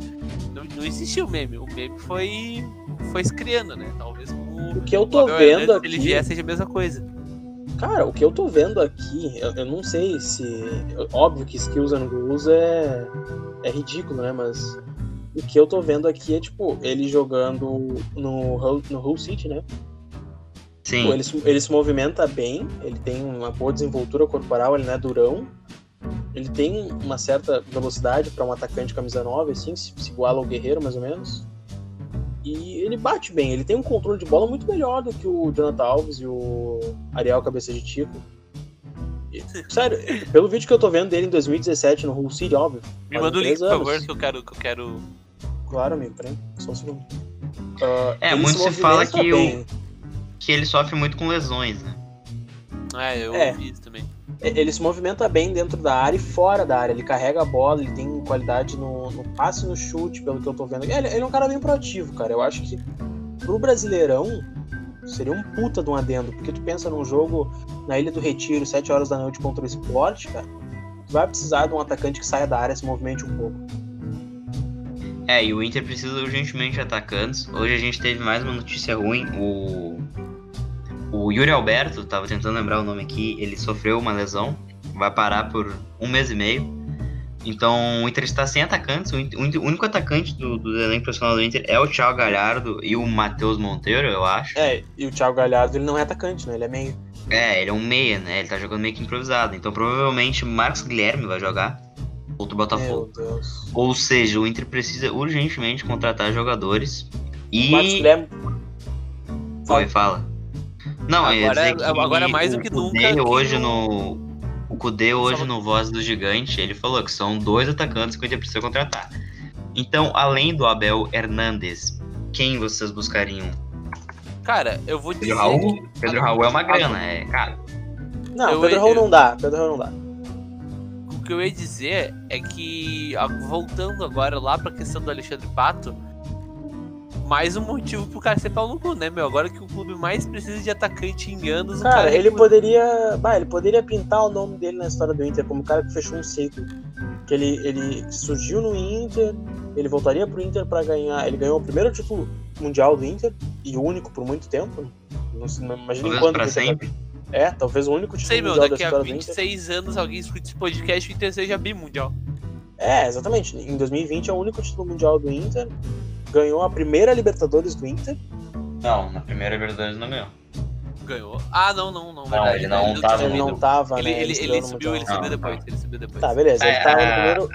não, não existia o meme. O meme foi, foi se criando, né? Talvez o,
O que eu tô
Abel
vendo
Hernandes, se ele
aqui-
vier, seja a mesma coisa.
Cara, o que eu tô vendo aqui, eu, eu não sei se. Óbvio que skills and goals é, é ridículo, né? Mas o que eu tô vendo aqui é, tipo, ele jogando no, Hull- no Hull City, né?
Sim.
Pô, ele, se- ele se movimenta bem, ele tem uma boa desenvoltura corporal, ele não é durão. Ele tem uma certa velocidade para um atacante camisa 9, assim, se, se iguala ao Guerreiro, mais ou menos. E ele bate bem, ele tem um controle de bola muito melhor do que o Jonathan Alves e o Ariel Cabeça de Tico. E, sério, pelo vídeo que eu tô vendo dele em 2017 no Hull City, óbvio.
Me manda o link,
três
por
anos.
favor, que eu quero. Que eu quero...
Claro, amigo, peraí, só um segundo. Uh,
É, muito se fala que o-. Que ele sofre muito com lesões, né?
É, eu
É.
ouvi isso também.
Ele se movimenta bem dentro da área e fora da área. Ele carrega a bola, ele tem qualidade no, no passe e no chute, pelo que eu tô vendo. Ele, ele é um cara bem proativo, cara. Eu acho que pro Brasileirão seria um puta de um adendo. Porque tu pensa num jogo na Ilha do Retiro, 7 horas da noite contra o esporte, cara. Tu vai precisar de um atacante que saia da área, se movimente um pouco.
É, e o Inter precisa urgentemente de atacantes. Hoje a gente teve mais uma notícia ruim. O, o Yuri Alberto, tava tentando lembrar o nome aqui, ele sofreu uma lesão. Vai parar por um mês e meio. Então o Inter está sem atacantes. O, Inter- o Inter- o único atacante do, do elenco profissional do Inter é o Thiago Galhardo e o Matheus Monteiro, eu acho.
É, e o Thiago Galhardo, ele não é atacante, né? Ele é meio.
É, ele é um meia, né? Ele tá jogando meio que improvisado. Então provavelmente Marcos Guilherme vai jogar contra o Botafogo.
Meu Deus.
Ou seja, o Inter precisa urgentemente contratar jogadores. E.
O Marcos Guilherme.
Oi, fala. Não,
Agora-
que
agora mais do que
Kudê
nunca que
hoje
o-
no. O Kudê hoje
Só-
no Voz do Gigante, ele falou que são dois atacantes que o Inter precisa contratar. Então, além do Abel Hernandes, quem vocês buscariam?
Cara, eu vou dizer.
Pedro Raul?
que-
Pedro Raul é uma grana, é caro.
Não,
Eu-
Pedro Raul
eu-
não dá. Pedro Raul não dá.
O que eu ia dizer é que, voltando agora lá pra questão do Alexandre Pato, mais um motivo pro cara ser pau no cu, né, meu? Agora que o clube mais precisa de atacante em anos, o
Cara,
cara
ele
recusa.
poderia. Bah, ele poderia pintar o nome dele na história do Inter como o cara que fechou um ciclo. Que ele, ele surgiu no Inter, ele voltaria pro Inter pra ganhar. Ele ganhou o primeiro título mundial do Inter, e o único por muito tempo. né? Não, sei, não imagina
Talvez
quando.
pra sempre.
É, talvez o único título
Sei, meu,
mundial
daqui
da
a
história do Inter.
26 anos alguém escuta esse podcast e o Inter seja bimundial.
É, exatamente. Em 2020 é o único título mundial do Inter. Ganhou a primeira Libertadores do Inter.
Não, na primeira Libertadores não ganhou.
Ganhou. Ah, não, não, não. verdade.
ele não tava
Ele
no
não
do-
tava,
Ele,
né?
ele, ele subiu, ele subiu
Não,
depois.
não.
Ele subiu depois.
Tá, beleza. Ele
É,
tava no
é,
primeiro.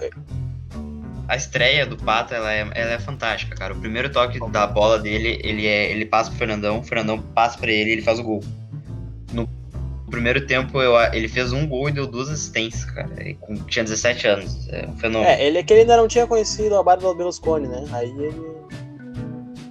A estreia do Pato, ela é, ela é fantástica, cara. O primeiro toque da bola dele, ele, é, ele passa pro Fernandão, o Fernandão passa pra ele e ele faz o gol. No primeiro tempo, eu, ele fez um gol e deu duas assistências, cara. Tinha 17 anos. É um fenômeno.
É, ele é que ele ainda não tinha conhecido a Bárbara Berlusconi, né? Aí ele.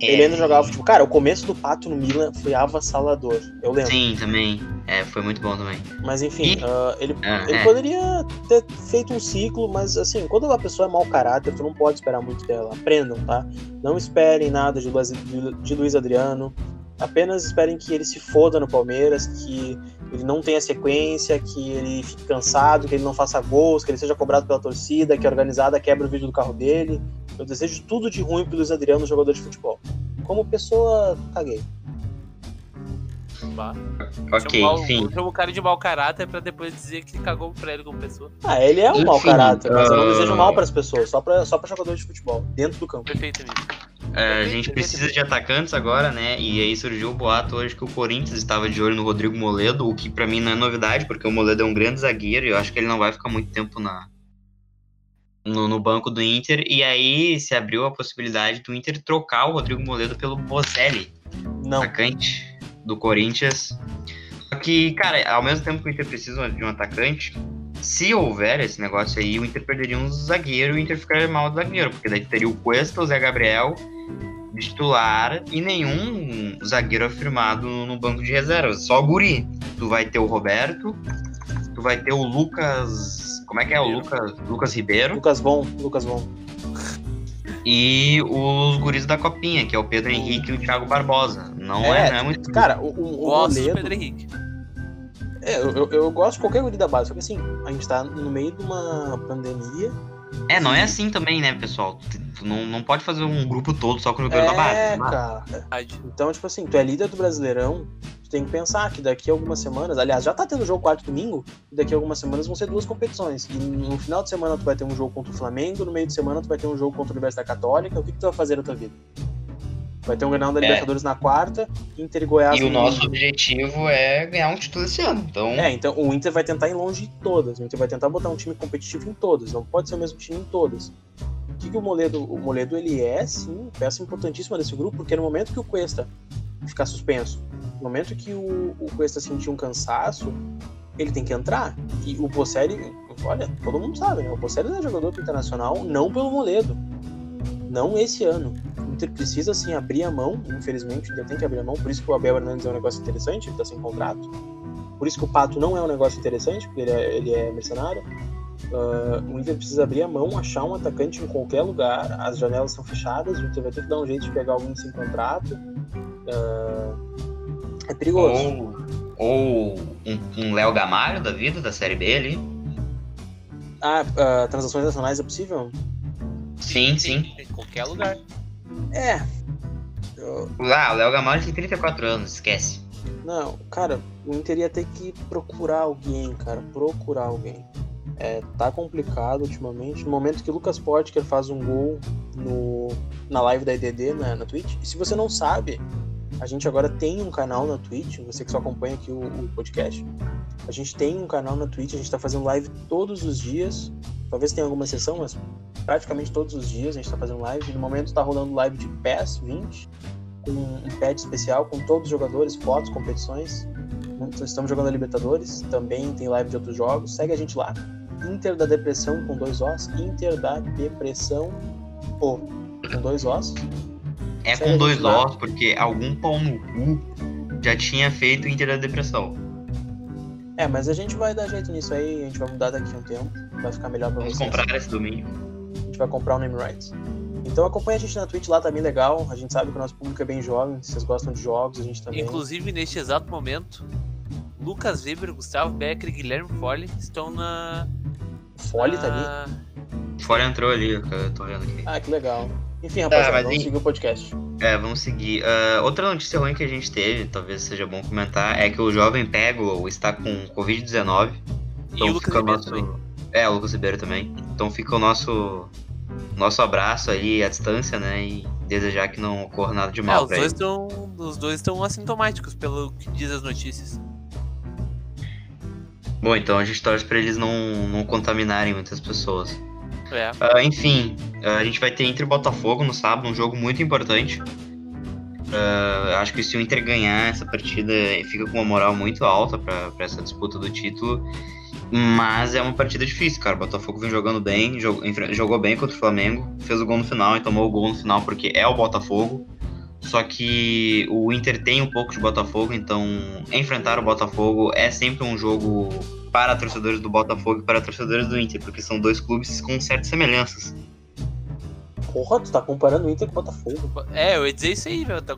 É,
Ele ainda jogava futebol. Cara, o começo do Pato no Milan foi avassalador. Eu lembro.
Sim, também. É, foi muito bom também.
Mas enfim,
E-
ah, ele,
Ah,
ele
é.
poderia ter feito um ciclo, mas assim, quando a pessoa é mau caráter, tu não pode esperar muito dela. Aprendam, tá? Não esperem nada de Luiz, de Luiz Adriano. Apenas esperem que ele se foda no Palmeiras, que ele não tenha sequência, que ele fique cansado, que ele não faça gols, que ele seja cobrado pela torcida, que a organizada quebra o vídeo do carro dele. Eu desejo tudo de ruim pro Luiz Adriano, jogador de futebol. Como pessoa, caguei.
Bah.
Ok, enfim.
chama o cara de mau caráter pra depois dizer que cagou pra ele como pessoa.
Ah, ele é um
Enfim,
mau caráter, mas eu não
ah,
desejo mal para as pessoas, só para só pra jogador de futebol, dentro do campo.
Perfeito, amigo.
É, a gente precisa de atacantes agora, né? E aí surgiu o boato hoje que o Corinthians estava de olho no Rodrigo Moledo, o que pra mim não é novidade, porque o Moledo é um grande zagueiro e eu acho que ele não vai ficar muito tempo na no, no banco do Inter. E aí se abriu a possibilidade do Inter trocar o Rodrigo Moledo pelo Bozelli,
Não.
atacante do Corinthians. Só que, cara, ao mesmo tempo que o Inter precisa de um atacante, se houver esse negócio aí, o Inter perderia um zagueiro e o Inter ficaria mal do zagueiro, porque daí teria o Cuesta, o Zé Gabriel de titular e nenhum zagueiro afirmado no banco de reservas, só o Guri. Tu vai ter o Roberto, tu vai ter o Lucas. Como é que é o Lucas? Lucas Ribeiro
Lucas Von, Lucas Von.
e os guris da Copinha, que é o Pedro Henrique e o Thiago Barbosa. Não é,
É,
não é muito.
Cara, o, o, o Moledo,
Pedro Henrique.
É, eu, eu, eu gosto de qualquer guri da base, só que assim, a gente tá no meio de uma pandemia.
É, não é assim também, né, pessoal? Tu, não, não pode fazer um grupo todo só com o jogador da base.
É,
não dá.
cara.
Verdade.
Então, tipo assim, tu é líder do Brasileirão, tu tem que pensar que daqui a algumas semanas, aliás, já tá tendo jogo quarto domingo, e daqui a algumas semanas vão ser duas competições. E no final de semana tu vai ter um jogo contra o Flamengo, no meio de semana tu vai ter um jogo contra a Universidade Católica. O que, que tu vai fazer na tua vida? Vai ter um Grenal da
É.
Libertadores na quarta, Inter e Goiás
E o
no
nosso objetivo é ganhar um título esse ano. Então,
É, então o Inter vai tentar ir longe de todas. O Inter vai tentar botar um time competitivo em todas. Não pode ser o mesmo time em todas. O que, que o Moledo. O Moledo ele é, sim, peça importantíssima desse grupo, porque no momento que o Cuesta ficar suspenso, no momento que o, o Cuesta sentir um cansaço, ele tem que entrar. E o Bocelli, olha, todo mundo sabe, né? O Bocelli é jogador internacional, não pelo Moledo. Não esse ano. O Inter precisa sim abrir a mão, infelizmente, o Inter tem que abrir a mão, por isso que o Abel Hernandes é um negócio interessante, ele tá sem contrato. Por isso que o Pato não é um negócio interessante, porque ele é, ele é mercenário. Uh, o Inter precisa abrir a mão, achar um atacante em qualquer lugar, as janelas estão fechadas, o Inter vai ter que dar um jeito de pegar alguém sem contrato. Uh, é perigoso.
Ou, ou um, um Léo Gamalho da vida, da Série B ali.
Ah, uh, transações nacionais é possível?
Sim, sim.
Em qualquer lugar.
É.
Ah, o Léo Gamalho tem 34 anos, esquece.
Não, cara, o Inter ia ter que procurar alguém, cara. Procurar alguém. É, tá complicado ultimamente. No momento que o Lucas Portker faz um gol no, na live da EDD na, na Twitch. E se você não sabe, a gente agora tem um canal na Twitch. Você que só acompanha aqui o, o podcast. A gente tem um canal na Twitch. A gente tá fazendo live todos os dias. Talvez tenha alguma sessão, mas praticamente todos os dias a gente tá fazendo live. No momento tá rolando live de PES 20 com um pad especial com todos os jogadores, fotos, competições. Estamos jogando a Libertadores, também tem live de outros jogos. Segue a gente lá. Inter da Depressão com dois Os, Inter da Depressão com dois Os.
É com dois Os, porque algum pão no cu já tinha feito Inter da Depressão.
É, mas a gente vai dar jeito nisso aí, a gente vai mudar daqui a um tempo, vai ficar melhor pra
Vamos
vocês.
comprar esse domingo.
A gente vai comprar o name rights. Então acompanha a gente na Twitch lá, tá bem legal. A gente sabe que o nosso público é bem jovem, se vocês gostam de jogos, a gente também.
Inclusive, neste exato momento, Lucas Weber, Gustavo Becker e Guilherme Fole estão na.
Fole tá ali?
Fora entrou ali, eu tô vendo aqui.
Ah, que legal. Enfim, rapaziada,
mas
vamos
em-
seguir o podcast.
É, vamos seguir. Ah, outra notícia ruim que a gente teve, talvez seja bom comentar, é que o jovem Pego está com Covid-19.
E o Lucas
fica o
Weber
nosso...
também.
É, o Lucas Ribeiro também. Então fica o nosso nosso abraço aí à distância, né? E desejar que não ocorra nada de
É,
mal
os
pra
dois,
ele.
estão, os dois estão assintomáticos, pelo que diz as notícias.
Bom, então a gente torce pra eles não, não contaminarem muitas pessoas.
É.
Ah, enfim, ah, a gente vai ter Inter e Botafogo no sábado, um jogo muito importante. Ah, acho que se o Inter ganhar essa partida, fica com uma moral muito alta pra essa disputa do título. Mas é uma partida difícil, cara. O Botafogo vem jogando bem, jogou, jogou bem contra o Flamengo, fez o gol no final e tomou o gol no final porque é o Botafogo. Só que o Inter tem um pouco de Botafogo, então enfrentar o Botafogo é sempre um jogo para torcedores do Botafogo e para torcedores do Inter, porque são dois clubes com certas semelhanças.
Porra, tu tá comparando o Inter com o Botafogo.
É, eu ia dizer isso aí, velho. Tá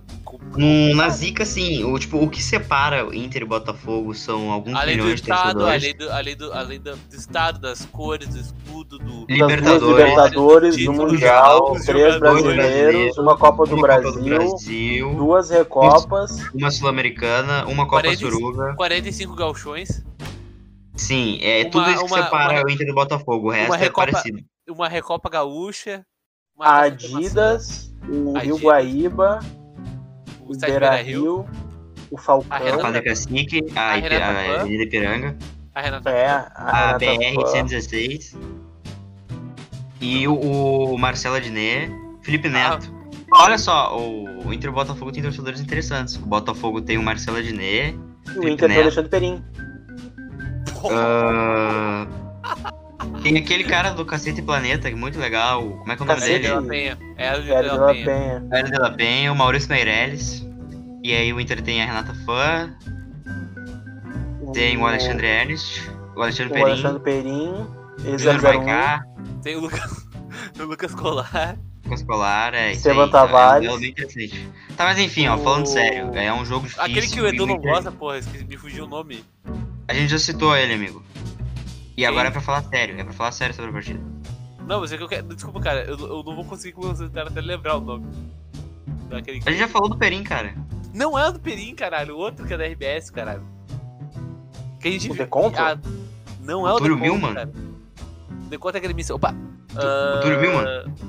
No, na zica, sim, o, tipo, o que separa o Inter e Botafogo são alguns
Além do
milhões de
estado, além do, além, do, além do, do estado, das cores, do escudo, do.
Libertadores,
Libertadores, do Mundial, três brasileiros, uma Copa do
uma Copa
Brasil,
do Brasil,
duas Recopas.
uma Sul-Americana, uma Copa
45
Suruga.
45 galchões,
Sim, é
Uma-
tudo isso que
uma-
separa
uma-
o Inter do Botafogo. O resto
uma
é
Recopa-
parecido.
uma Recopa Gaúcha, uma
Adidas, o Rio
Adidas.
Guaíba,
o
o Beira
Rio,
Rio, o Falcão,
A Renata-
Cacique, a,
a
a
Pan.
Avenida Ipiranga,
a Renata.
é,
a
a Renata Fã,
BR-116 e o, o Marcelo Adnet, Felipe
Ah.
Neto. Olha só, o, o Inter e o Botafogo tem torcedores interessantes. O Botafogo tem o Marcelo Adnet,
e o Inter do
Neto.
Alexandre Perim.
Ah, tem aquele cara do Cacete Planeta, que é muito legal. Como é que é o nome
Cacete.
Dele?
Penha. Hélio de la Penha.
Hélio de la Penha, o Maurício Meirelles. E aí o Inter tem a Renata Fã, tem o Alexandre Ernst, o Alexandre
o
Perim,
Alexandre Perim,
o
ex
Júnior
001,
Maicá,
Tem o Lucas, [LAUGHS] o Lucas Colar.
Lucas Colar, é isso
Esteban
tá?
Tavares.
É, um- é bem interessante. Tá, mas enfim, ó, falando
O-
sério, é um jogo difícil.
Aquele que o Edu não gosta, porra, esqueci, me fugiu o nome.
A gente já citou ele, amigo. E agora é pra falar sério, é pra falar sério sobre a partida.
Não, mas é que eu quero. Desculpa, cara, eu, eu não vou conseguir concentrar até lembrar o nome. Daquele
A gente já falou do Perim, cara.
Não é o do Perim, caralho. O outro que é da RBS, caralho. Que a gente.
O Deconto?
Ah, não é o,
O Túlio
Deconto,
Milman?
cara. O Deconto é gremista. Opa!
o Túlio
Ah,
Milman?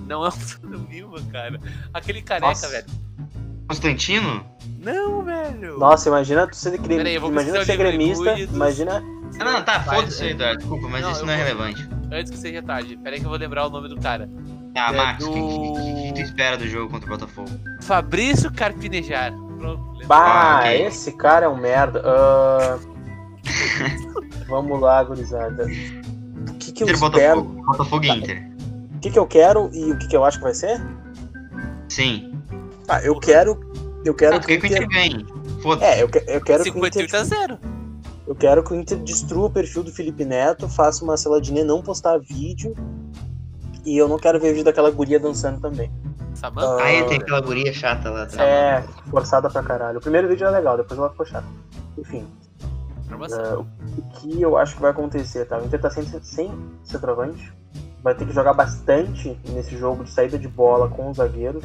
Não é o [LAUGHS] Túlio Milman, cara. Aquele careca,
Nossa.
velho.
Constantino?
Não, velho.
Nossa, imagina tu
aí,
gremista. Imagina tu ser gremista. Imagina.
Ah, não, tá, foda-se, Eduardo, desculpa, mas
Não,
isso não é
vou-
relevante.
Antes que seja tarde. Pera aí que eu vou lembrar o nome do cara.
Tá,
É
Max, o que,
do-
que- que tu espera do jogo contra o Botafogo?
Fabrício Carpinejar. Pronto.
Bah,
Ah, ok.
esse cara é um merda. Ah, [LAUGHS] Vamos lá, gurizada. O que, que eu
Inter
espero?
Botafogo. Botafogo e Inter.
O que, que eu quero e o que, que eu acho que vai ser?
Sim.
Tá, eu quero. Eu quero
Ah, que o Inter ganhe. Foda-se.
É, eu, que- eu quero que o Inter.
58 a 0.
Eu quero que o Inter destrua o perfil do Felipe Neto, faça uma Celadinha não postar vídeo. E eu não quero ver vídeo daquela guria dançando também.
Samanta.
Aí tem aquela guria chata lá atrás.
É, forçada pra caralho. O primeiro vídeo é legal, depois ela ficou chata. Enfim, é, o que eu acho que vai acontecer, tá? O Inter tá sem, sem centroavante. Vai ter que jogar bastante nesse jogo de saída de bola com os zagueiros.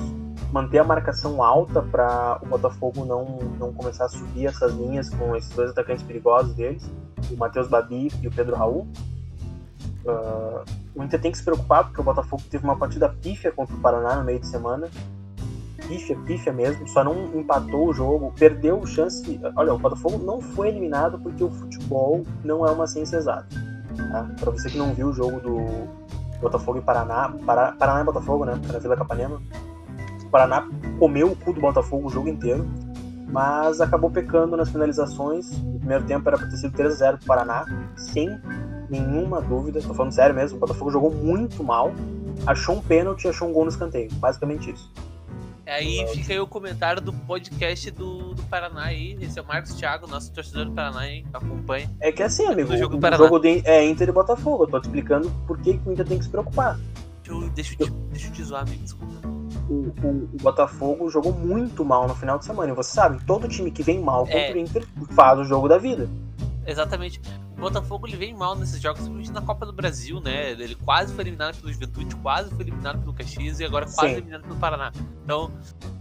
Manter a marcação alta para o Botafogo não, não começar a subir essas linhas com esses dois atacantes perigosos deles, o Matheus Babi e o Pedro Raul. Ah, o Inter tem que se preocupar porque o Botafogo teve uma partida pífia contra o Paraná no meio de semana. Pífia, pífia mesmo, só não empatou o jogo, perdeu chance. Olha, o Botafogo não foi eliminado porque o futebol não é uma ciência exata. Tá? Para você que não viu o jogo do Botafogo e Paraná, Paraná e Botafogo, né? Na Vila Capanema. O Paraná comeu o cu do Botafogo o jogo inteiro, mas acabou pecando nas finalizações. No primeiro tempo era para ter sido 3x0 pro Paraná, sem nenhuma dúvida. Tô falando sério mesmo, o Botafogo jogou muito mal. Achou um pênalti e achou um gol no escanteio. Basicamente isso.
Aí fica aí o comentário do podcast do, do Paraná aí. Esse é o Marcos Thiago, nosso torcedor do Paraná aí. Acompanha.
É que assim, amigo,
Do jogo do
o
Paraná.
jogo de, é Inter e Botafogo. Eu tô te explicando por que, que o Inter tem que se preocupar.
Deixa eu, deixa eu, te, deixa eu te zoar, amigo. Desculpa.
O, o- o Botafogo jogou muito mal no final de semana. E você sabe, todo time que vem mal contra
É.
o Inter faz o jogo da vida.
Exatamente. O Botafogo ele vem mal nesses jogos, principalmente na Copa do Brasil, né? Ele quase foi eliminado pelo Juventude, quase foi eliminado pelo Caxias e agora quase
Sim.
eliminado pelo Paraná. Então,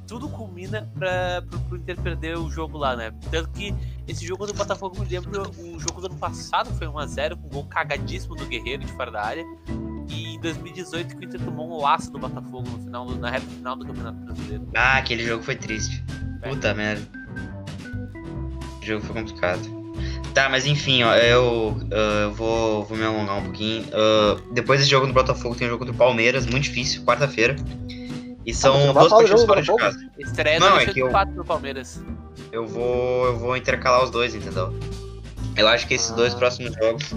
tudo culmina para pro, pro Inter perder o jogo lá, né? Tanto que esse jogo do Botafogo me lembra o jogo do ano passado, foi 1x0, com um gol cagadíssimo do Guerreiro de fora da área. E em 2018 que o Inter tomou um laço do Botafogo no final, na reta final do Campeonato Brasileiro.
Ah, aquele jogo foi triste.
É.
Puta merda. O jogo foi complicado. Tá, mas enfim, ó, eu, ah, eu vou, vou me alongar um pouquinho. Ah, depois desse jogo do Botafogo tem um jogo contra o Palmeiras, muito difícil, quarta-feira. E são
vai
duas
do
partidas
do
fora de casa.
Estreia
Não,
do
é que eu-
no Palmeiras.
Eu vou, eu vou intercalar os dois, entendeu? Eu acho que esses
Ah.
dois próximos jogos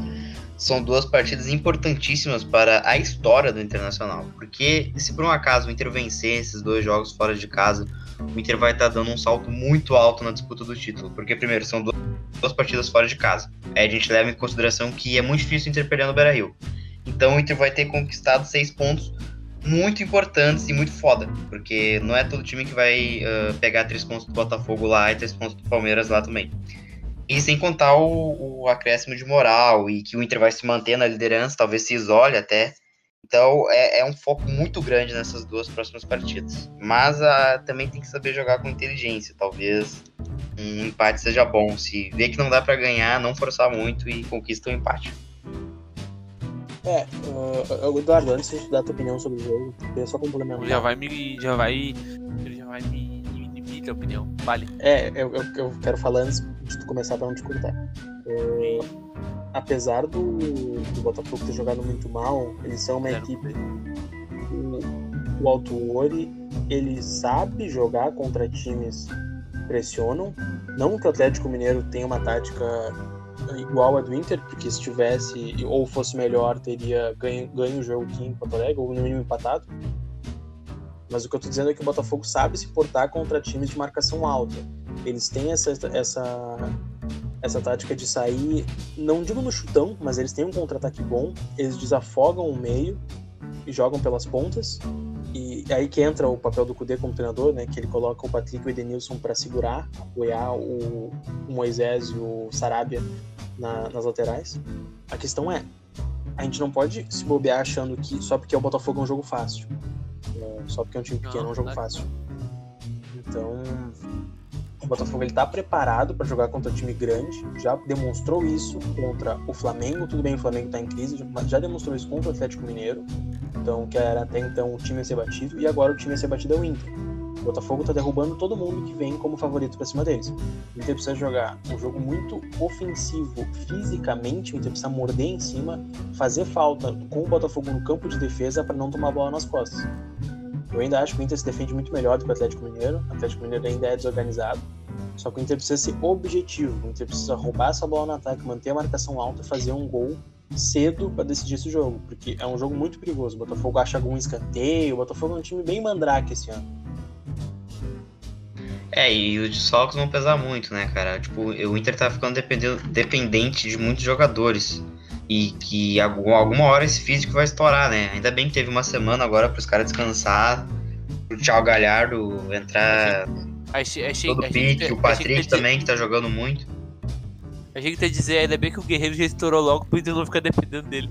são duas partidas importantíssimas para a história do Internacional. Porque se por um acaso o Inter vencer esses dois jogos fora de casa, o Inter vai estar dando um salto muito alto na disputa do título. Porque, primeiro, são duas, partidas fora de casa. Aí a gente leva em consideração que é muito difícil o Inter perder no Beira Rio. Então o Inter vai ter conquistado seis pontos muito importantes e muito foda. Porque não é todo time que vai ah, pegar três pontos do Botafogo lá e três pontos do Palmeiras lá também. E sem contar o, o acréscimo de moral e que o Inter vai se manter na liderança, talvez se isole até. Então é, é um foco muito grande nessas duas próximas partidas. Mas ah, também tem que saber jogar com inteligência. Talvez um empate seja bom. Se vê que não dá pra ganhar, não forçar muito e conquista o empate.
É, uh, Eduardo, antes de dar a tua opinião sobre o jogo, eu só complementar.
Já vai me. Já vai. Ele já vai me, me, me pedir a opinião. Vale.
É, eu, eu, eu quero falar antes de tu começar pra não te cortar. Uh, apesar do, do Botafogo ter jogado muito mal, eles são uma
Zero.
equipe. O, o Altuori, ele sabe jogar contra times que pressionam. Não que o Atlético Mineiro tenha uma tática igual a do Inter, porque se tivesse ou fosse melhor, teria ganho, ganho o jogo aqui em Porto Alegre, ou no mínimo empatado. Mas o que eu tô dizendo é que o Botafogo sabe se portar contra times de marcação alta. Eles têm essa, essa, essa tática de sair, não digo no chutão, mas eles têm um contra-ataque bom, eles desafogam o meio e jogam pelas pontas. E aí que entra o papel do Cudê como treinador, né? Que ele coloca o Patrick e o Edenilson para segurar, o, o Moisés e o Sarabia na- nas laterais. A questão é, a gente não pode se bobear achando que só porque o Botafogo é um jogo fácil. É, Só porque é um time pequeno, é um jogo
claro
fácil. Então, o Botafogo ele tá preparado para jogar contra um time grande, já demonstrou isso contra o Flamengo. Tudo bem, o Flamengo tá em crise, mas já demonstrou isso contra o Atlético Mineiro. Então, que era até então o time a ser batido, e agora o time a ser batido é o Inter. O Botafogo tá derrubando todo mundo que vem como favorito para cima deles. O Inter precisa jogar um jogo muito ofensivo fisicamente, o Inter precisa morder em cima, fazer falta com o Botafogo no campo de defesa para não tomar a bola nas costas. Eu ainda acho que o Inter se defende muito melhor do que o Atlético Mineiro. O Atlético Mineiro ainda é desorganizado. Só que o Inter precisa ser objetivo. O Inter precisa roubar essa bola no ataque, manter a marcação alta fazer um gol cedo para decidir esse jogo. Porque é um jogo muito perigoso. O Botafogo acha algum escanteio. O Botafogo é um time bem mandrake esse ano.
É, e os desfalques vão pesar muito, né, cara? Tipo, o Inter tá ficando dependente de muitos jogadores. E que alguma hora esse físico vai estourar, né? Ainda bem que teve uma semana agora para os caras descansar, o Thiago Galhardo entrar
achei, achei,
todo
achei,
pique, o Patrick também, que tá jogando muito.
Achei que tá dizer, ainda bem que o Guerreiro já estourou logo pro Inter não ficar dependendo dele.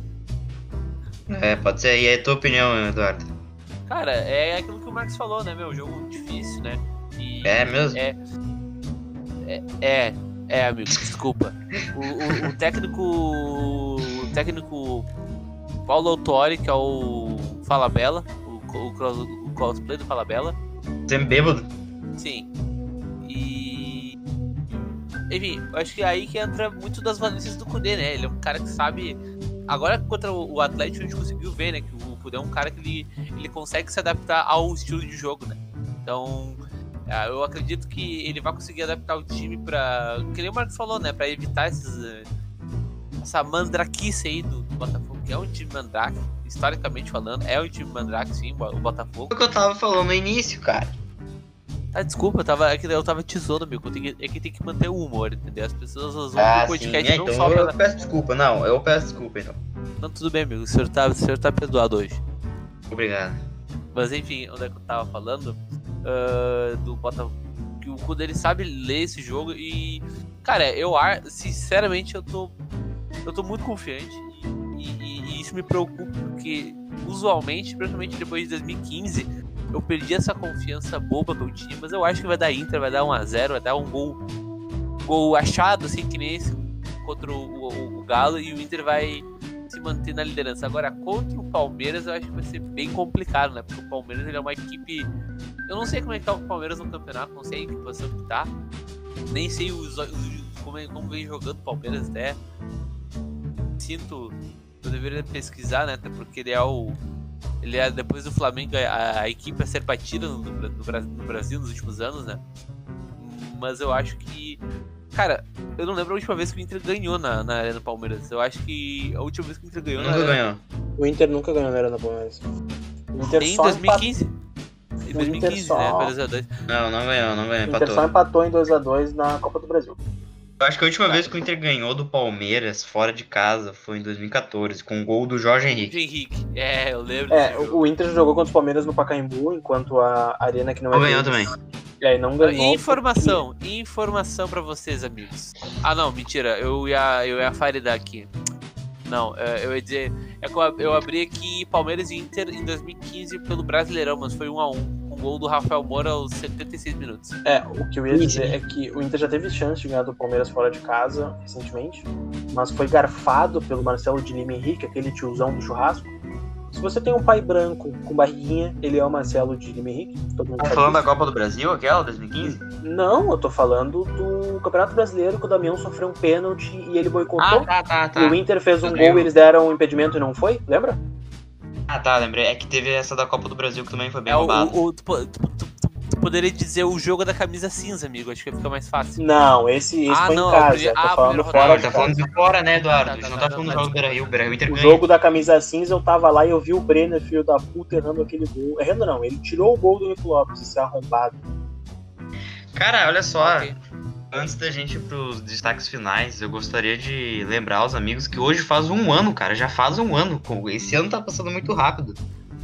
É, pode ser. E aí, tua opinião, Eduardo?
Cara, é aquilo que o Marcos falou, né, meu? Jogo difícil, né?
E é mesmo?
É, é, é, é, amigo, desculpa. O, o, o técnico. O técnico Paulo Autori, que é o Falabella, o, o, o cosplay do Falabella.
Sempre bêbado?
Sim. E. Enfim, acho que é aí que entra muito das valências do Kudê, né? Ele é um cara que sabe. Agora contra o Atlético a gente conseguiu ver, né? Que o Kudê é um cara que ele, ele consegue se adaptar ao estilo de jogo, né? Então, eu acredito que ele vai conseguir adaptar o time para, que nem o Marcos falou, né, para evitar esses, eh, essa mandraquice aí do, do, Botafogo, que é um time mandrake, historicamente falando, é um time mandrake sim, o Botafogo.
É o que eu tava falando no início, cara.
Ah, desculpa, eu tava, é que eu tava tesouro, meu. É que tem que manter o humor, entendeu? As pessoas vão
ah, o podcast sim, não então só eu peço desculpa, não, eu peço desculpa então.
Não, tudo bem, amigo. O senhor tá, o senhor tá perdoado hoje.
Obrigado.
Mas enfim, onde é que eu tava falando? Uh, do Botafogo. Que o Kudo ele sabe ler esse jogo e. Cara, eu sinceramente eu tô. Eu tô muito confiante. E, e, e isso me preocupa porque usualmente, principalmente depois de 2015, eu perdi essa confiança boba com o time, mas eu acho que vai dar Inter, vai dar 1x0, vai dar um gol, gol achado, assim, que nem esse contra o, o, o Galo, e o Inter vai se manter na liderança. Agora, contra o Palmeiras, eu acho que vai ser bem complicado, né? Porque o Palmeiras ele é uma equipe. Eu não sei como é que tá o Palmeiras no campeonato, não sei em que que tá. Nem sei os, os, como, é, como vem jogando o Palmeiras até. Sinto. Eu deveria pesquisar, né? Até porque ele é o. Ele é, depois do Flamengo, a, a equipe a ser batida no, no, no Brasil nos últimos anos, né? Mas eu acho que Cara, eu não lembro a última vez que o Inter ganhou na, na Arena Palmeiras. Eu acho que a última vez que o Inter ganhou.
Nunca ganhou.
O Inter nunca ganhou na Arena Palmeiras.
O Inter em 2015. Em 2015, só... né? 2x2.
Não, não ganhou, não ganhou.
Empatou. O Inter só empatou em 2x2 na Copa do Brasil.
Eu acho que a última vez que o Inter ganhou do Palmeiras fora de casa foi em 2014, com o gol do Jorge Henrique.
Jorge Henrique, é, eu lembro.
É, o Inter jogou contra o Palmeiras no Pacaembu, enquanto a Arena que não é.
Ganhou também.
É, não ganhou.
Informação, informação para vocês, amigos. Ah, não, mentira, eu ia, eu ia faridar aqui. Não, é, eu ia dizer. É que eu abri aqui Palmeiras e Inter em 2015 pelo Brasileirão, mas foi 1 a 1 com gol do Rafael Moura aos 76 minutos.
É, o que eu ia dizer é que o Inter já teve chance de ganhar do Palmeiras fora de casa recentemente, mas foi garfado pelo Marcelo de Lima Henrique, aquele tiozão do churrasco se você tem um pai branco com barriguinha, ele é o Marcelo de Lima Henrique.
Tá falando da Copa do Brasil, aquela, 2015?
Não, eu tô falando do Campeonato Brasileiro que o Damião sofreu um pênalti e ele boicotou.
Ah, tá, tá, tá.
E o Inter fez um gol e eles deram um impedimento e não foi? Lembra?
Ah, tá, lembrei. É que teve essa da Copa do Brasil que também foi bem é, roubada.
O, o, tu, tu, poderia dizer o jogo da camisa cinza, amigo. Acho que fica mais fácil.
Não, esse, esse ah, foi não, em casa. Ah, tô falando fora.
Tá falando de fora, né, Eduardo? Tá, tá, não tá, tá falando do jogo do. Beira-Rio
Inter O jogo da camisa cinza, eu tava lá e eu vi o Brenner, filho da puta, errando aquele gol. Errando não, ele tirou o gol do Nico Lopes, esse arrombado.
Cara, olha só. Okay. Antes da gente ir pros destaques finais, eu gostaria de lembrar aos amigos que hoje faz um ano, cara. Já faz um ano. Esse ano tá passando muito rápido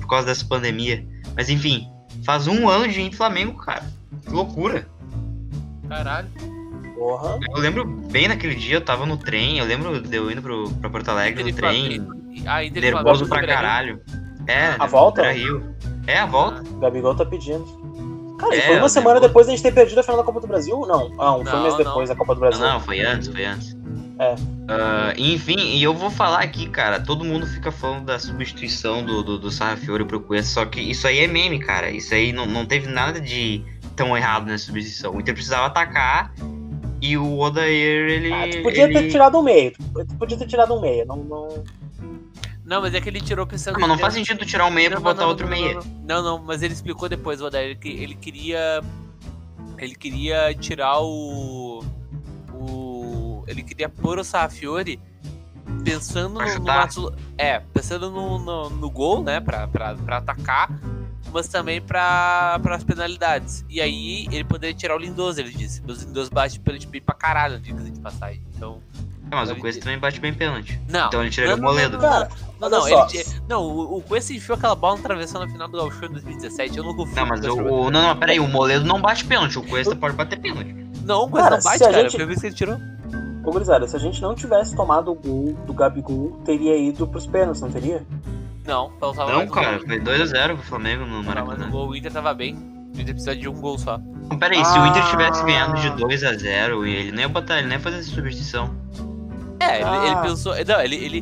por causa dessa pandemia. Mas enfim, faz um ano de Flamengo, cara. Que loucura.
Caralho.
Porra.
Eu lembro bem naquele dia, eu tava no trem, eu lembro de eu indo pro, pra Porto Alegre no trem. Ah, nervoso pra caralho. É,
a volta?
Rio. É, a volta.
Ah, Gabigol tá pedindo. Cara, é, foi uma semana depois da gente ter perdido a final da Copa do Brasil? Não, ah, um não, foi um mês depois da Copa do Brasil.
Não, não, foi antes, foi antes.
É.
Uh, enfim, e eu vou falar aqui, cara, todo mundo fica falando da substituição do, do, do Sarrafiore pro Cuesta, só que isso aí é meme, cara. Isso aí não, não teve nada de tão errado nessa substituição. O Inter precisava atacar e o Odair, ele.
Ah, tu podia
ele...
ter tirado um meio. Tu podia ter tirado um meio. Não, não...
não, mas é que ele tirou pensando.
Não, mas não faz sentido tirar um meio pra botar
não,
outro meio.
Não, não, mas ele explicou depois, o Odair, que ele queria. Ele queria tirar o. Ele queria pôr o Sarrafiore pensando no, no, É, pensando no, no, no, gol, né? Pra, pra, pra atacar mas também para as penalidades. E aí ele poderia tirar o Lindoso, ele disse. O Lindoso bate pênalti bem pra caralho, diga de passagem. Então.
É, mas o Cuesta também bate bem pênalti.
Não.
Então ele tiraria
não,
o Moledo.
Não, não, não, não, ele, não o, o Cuesta enfiou aquela bola na travessão na final do Gauchão em 2017. Eu não confio.
Não, mas o, o- Não, não, peraí, o Moledo não bate pênalti, o Cuesta pode bater pênalti.
Não, o Cuesta não bate,
se a
cara.
gente-
Foi a vez que ele tirou.
Ô, gurizada, se a gente não tivesse tomado o gol do Gabigol, teria ido pros pênaltis, não teria?
Não, faltava
Não,
mais um
cara,
gol.
foi 2x0 pro Flamengo no
Não, mas o
Maracanã.
gol, o Inter tava bem. O Inter precisa de um gol só.
Não, peraí, se o Inter
Ah.
tivesse ganhado de 2x0, ele nem ia botar, ele nem ia fazer essa substituição.
É, ele,
Ah.
ele pensou. Não, ele. Ele,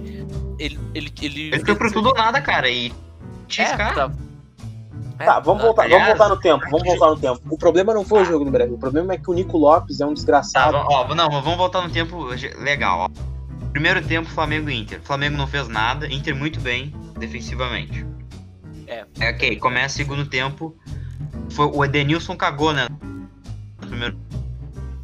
ele, ele, ele,
Ele foi pro tudo ou nada, cara, e
É,
cara.
tá. É,
Tá, vamos
tá.
voltar,
aliás-
vamos voltar no tempo, vamos voltar no tempo. O problema não foi o jogo no Brasil, o problema é que o Nico Lopes é um
Tá,
desgraçado.
va- ó, não, vamos voltar no tempo legal, ó. Primeiro tempo, Flamengo e Inter. Flamengo não fez nada, Inter muito bem defensivamente.
É.
É ok, começa o segundo tempo. Foi, o Edenilson cagou, né? No primeiro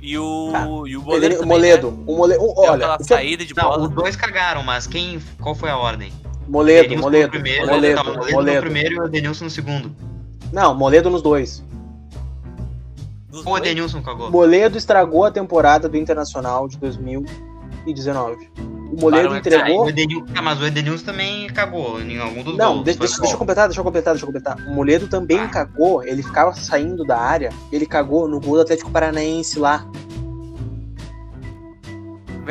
E o.
Tá.
E o
Ele-
Moledo.
o
também,
Moledo,
Né?
o Moledo, olha,
aquela
o que-
saída de
Não,
bola.
os dois cagaram, mas quem. Qual foi a ordem?
Moledo, Moledo,
no primeiro,
Moledo,
não, o Moledo, no
Moledo.
primeiro e o Edenilson no segundo.
Não, Moledo nos dois.
O. Edenilson cagou.
Moledo estragou a temporada do Internacional de 2019. O Moledo
o
entregou.
O Edenilson, ah, mas o Edenilson também cagou em algum dos
Não,
gols.
deixa, deixa, deixa eu completar, deixa eu completar, deixa eu completar. O Moledo também
Ah.
cagou, ele ficava saindo da área, ele cagou no gol do Atlético Paranaense lá.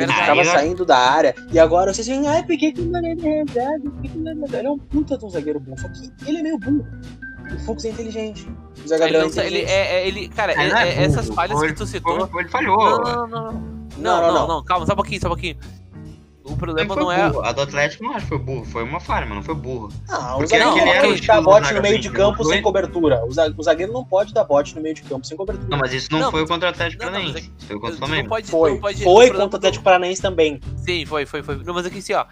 Verdade.
ficava
né?
saindo da área. E agora vocês assim, ai, por que, que o Moledo é reserva? Por que que o Moledo é reserva?" Ele é um puta de um zagueiro bom, só que ele é meio burro. O Fux é inteligente. O Zé
Ele,
Gabriel é
não sa- ele,
inteligente.
é, é- ele, cara,
Ele não
é-
é
é- essas falhas que tu citou.
Ele falhou.
Não, não, não. Não,
Não,
não,
não,
não, calma, só um pouquinho, só um pouquinho. O problema não é.
burro. A do Atlético não acho que foi burro, foi uma falha, mas não foi burro.
Ah, o zagueiro não pode dar
estilo
bote no meio de
Zagallo,
campo sem cobertura. O za- o zagueiro não pode dar bote no meio de campo sem cobertura.
Não, mas isso não,
Não,
foi contra o Atlético Paranaense. Foi contra o Flamengo.
pode,
Foi,
pode,
foi contra o Atlético Paranaense também.
Sim, foi, foi, foi. Não, mas aqui assim, ó.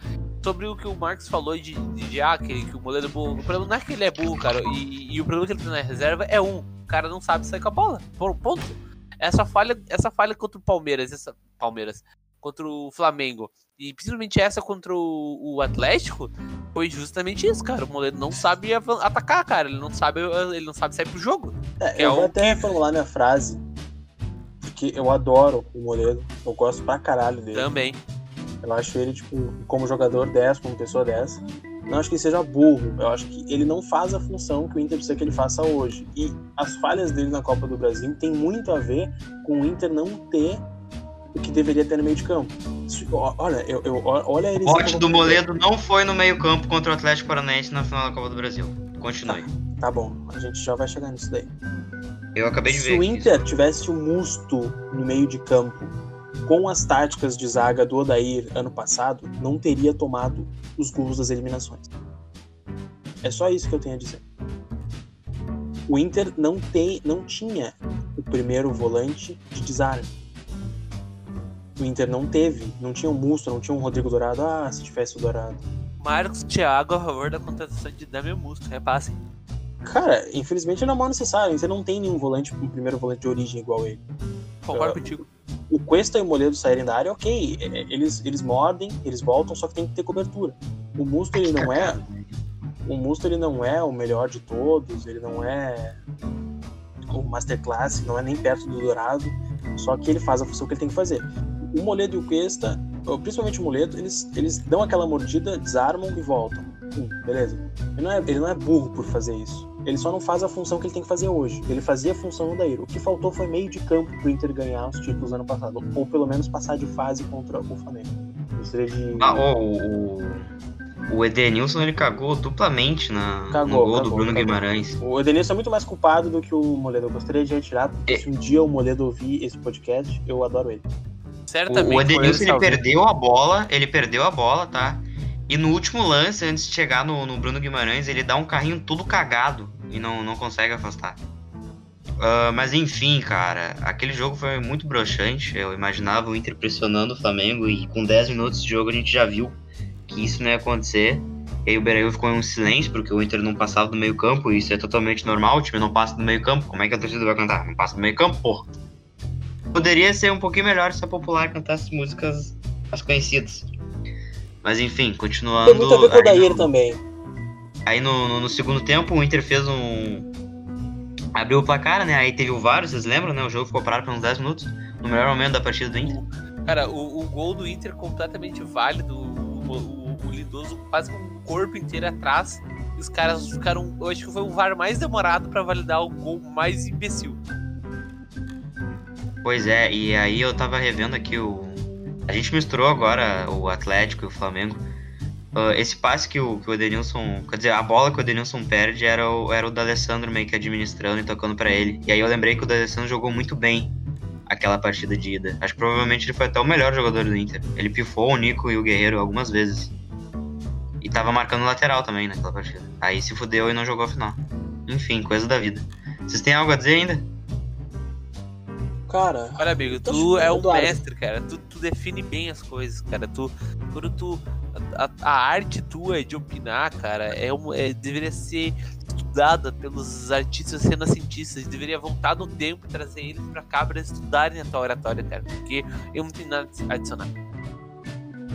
Sobre o que o Marcos falou de, de, de ah, que, que o Moledo é burro. O problema não é que ele é burro, cara. E, e o problema que ele tem na reserva é um. O cara não sabe sair com a bola. Ponto. Essa falha, essa falha contra o Palmeiras, essa. Palmeiras. Contra o Flamengo. E principalmente essa contra o, o Atlético. Foi justamente isso, cara. O Moledo não sabe atacar, cara. Ele não sabe, ele não sabe sair pro jogo.
É,
é
eu vou
o
até reformular minha frase. Porque eu adoro o Moledo. Eu gosto pra caralho dele.
Também.
Eu acho ele, tipo, como jogador 10, como pessoa 10. Não acho que ele seja burro. Eu acho que ele não faz a função que o Inter precisa que ele faça hoje. E as falhas dele na Copa do Brasil tem muito a ver com o Inter não ter o que deveria ter no meio de campo. Se- Olha, eu, eu- olha ele.
O bote do Moledo não foi no meio-campo contra o Atlético Paranaense na final da Copa do Brasil. Continue.
Tá bom, a gente já vai chegar nisso daí.
Eu acabei de ver.
Se o. Inter tivesse o Musto no meio de campo com as táticas de zaga do Odair ano passado, não teria tomado os gols das eliminações. É só isso que eu tenho a dizer. O Inter não, tem, não tinha o primeiro volante de desarme. O Inter não teve, não tinha o Musto, não tinha um Rodrigo Dourado. Ah, se tivesse o Dourado.
Marcos Thiago a favor da contratação de Damian Musto. Repassem.
Cara, infelizmente não é mal necessário. Inter não tem nenhum volante, um primeiro volante de origem igual ele.
Concordo contigo.
o Cuesta e o Moledo saírem da área, ok. é, Eles, eles mordem, eles voltam, só que tem que ter cobertura. O Musto, ele não é. O Musto, ele não é o melhor de todos, ele não é o Masterclass, não é nem perto do Dourado, só que ele faz a função que ele tem que fazer. O Moledo e o Cuesta, principalmente o Moledo, eles, eles dão aquela mordida, desarmam e voltam. Hum, beleza. Ele não, é, ele não é burro por fazer isso. Ele só não faz a função que ele tem que fazer hoje. Ele fazia a função no Daíro. O que faltou foi meio de campo pro Inter ganhar os títulos ano passado. Ou pelo menos passar de fase contra o Flamengo. Gostaria de.
Ah, o, o, o Edenilson ele cagou duplamente na, no
Cagou,
gol do
cagou,
Bruno
cagou.
Guimarães.
O Edenilson é muito mais culpado do que o Moledo. Eu gostaria de retirar, porque
É.
se um dia o Moledo ouvir esse podcast, eu adoro ele.
Certamente.
O, Edenilson ele perdeu a bola, ele perdeu a bola, tá? E no último lance, antes de chegar no, no Bruno Guimarães, ele dá um carrinho todo cagado e não, não consegue afastar. Ah, mas enfim, cara, aquele jogo foi muito broxante. Eu imaginava o Inter pressionando o Flamengo e com 10 minutos de jogo a gente já viu que isso não ia acontecer. E aí o Beiraí ficou em um silêncio, porque o Inter não passava do meio campo, e isso é totalmente normal, o time não passa do meio campo. Como é que a torcida vai cantar? Não passa do meio campo, porra. Poderia ser um pouquinho melhor se a Popular cantasse músicas mais conhecidas. Mas enfim, continuando.
Tem muito a ver com o
aí
Daír
no-
também.
aí no, no, no, segundo tempo o Inter fez um. Abriu o placar, né? Aí teve o VAR, vocês lembram, né? O jogo ficou parado por uns 10 minutos. No melhor momento da partida do Inter.
Cara, o, o gol do Inter completamente válido. O, o, o Lindoso quase com o corpo inteiro atrás. E os caras ficaram. Eu acho que foi o VAR mais demorado para validar o gol mais imbecil.
Pois é, e aí eu tava revendo aqui o. A gente misturou agora o Atlético e o Flamengo. Uh, esse passe que o, que o Edenilson. Quer dizer, a bola que o Edenilson perde era o, era o da Alessandro meio que administrando e tocando para ele. E aí eu lembrei que o D'Alessandro jogou muito bem aquela partida de ida. Acho que provavelmente ele foi até o melhor jogador do Inter. Ele pifou o Nico e o Guerreiro algumas vezes. E tava marcando lateral também naquela partida. Aí se fudeu e não jogou a final. Enfim, coisa da vida. Vocês têm algo a dizer ainda?
Cara.
Olha, amigo, tu é um mestre, cara. Tu, tu, define bem as coisas, cara. Tu, quando tu. A, a arte tua de opinar, cara, é, um, é deveria ser estudada pelos artistas renascentistas. Deveria voltar no tempo e trazer eles pra cá pra estudarem a tua oratória, cara. Porque eu não tenho nada a adicionar.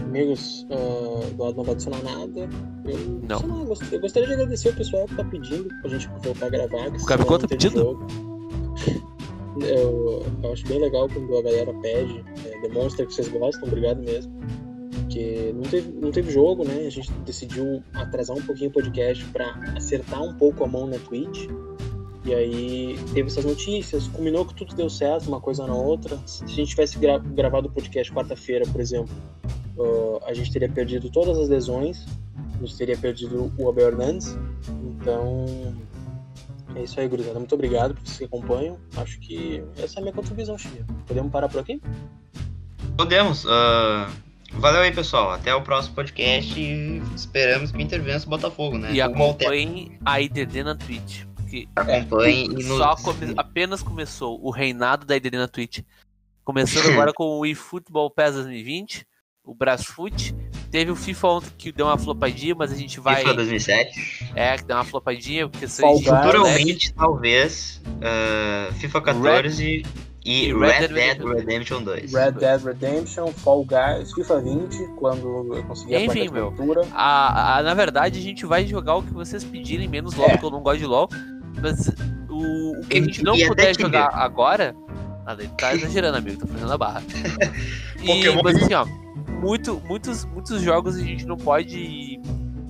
Amigos, uh, Eduardo não vai adicionar nada.
Eu, não.
eu gostaria de agradecer o pessoal que tá pedindo pra gente voltar a gravar.
O Gabigol tá pedindo?
Eu, eu, acho bem legal quando a galera pede, é, demonstra que vocês gostam, obrigado mesmo. Porque não teve, não teve jogo, né? A gente decidiu atrasar um pouquinho o podcast para acertar um pouco a mão na Twitch. E aí teve essas notícias, culminou que tudo deu certo, uma coisa na outra. Se a gente tivesse gra gravado o podcast quarta-feira, por exemplo, uh, a gente teria perdido todas as lesões, a gente teria perdido o Abel Hernandes. Então, é isso aí, gurizada. Muito obrigado por vocês que acompanham. Acho que essa é a minha contribuição, Chia. Podemos parar por aqui?
Podemos. Uh, valeu aí, pessoal. Até o próximo podcast e esperamos que o Inter vença o Botafogo, né?
E acompanhem a IDD na Twitch.
Acompanhem
é, Só come... apenas começou o reinado da IDD na Twitch. Começando [LAUGHS] agora com o eFootball PES 2020, o Brasfoot Teve o FIFA ontem que deu uma flopadinha, mas a gente vai.
FIFA 2007.
É, que deu uma flopadinha, porque
Futuramente, né? talvez, uh, FIFA 14 Red... e, Red, Red, Dead, Redemption 2.
Red Dead Redemption, Fall Guys, FIFA 20, quando eu conseguir
Enfim, a meu, a, a, na verdade, a gente vai jogar o que vocês pedirem, menos LOL, é. porque eu não gosto de LOL. Mas o, o que a gente não e puder jogar agora. Ah, tá exagerando, amigo, tá fazendo a barra. [LAUGHS] e, mas assim, ó muito, muitos, muitos jogos a gente não pode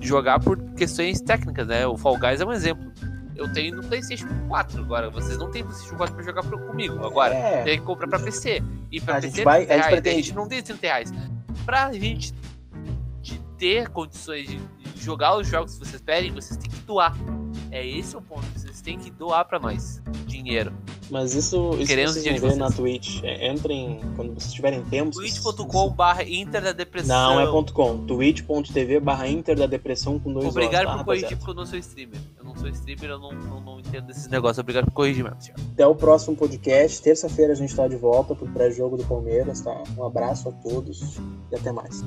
jogar por questões técnicas, né? O Fall Guys é um exemplo. Eu tenho no PlayStation 4 agora. Vocês não têm PlayStation 4 pra jogar pro, comigo agora. É. Tem que comprar pra PC. E pra a PC, gente vai, a, gente a gente não tem 30 reais. Pra gente de ter condições de jogar os jogos que vocês pedem, vocês têm que doar. É esse o ponto. Vocês têm que doar pra nós dinheiro.
Mas isso, isso Queremos vocês vão ver na Twitch. É, entrem quando vocês tiverem tempo.
twitch.com barra Inter da Depressão.
Não, é ponto .com. twitch.tv barra Inter da Depressão com dois
Obrigado por tá, corrigir, porque eu não sou streamer. Eu não sou streamer, eu não, não, não entendo desses negócios. Obrigado por corrigir mesmo, senhor.
Até o próximo podcast. Terça-feira a gente tá de volta pro pré-jogo do Palmeiras, tá? Um abraço a todos e até mais.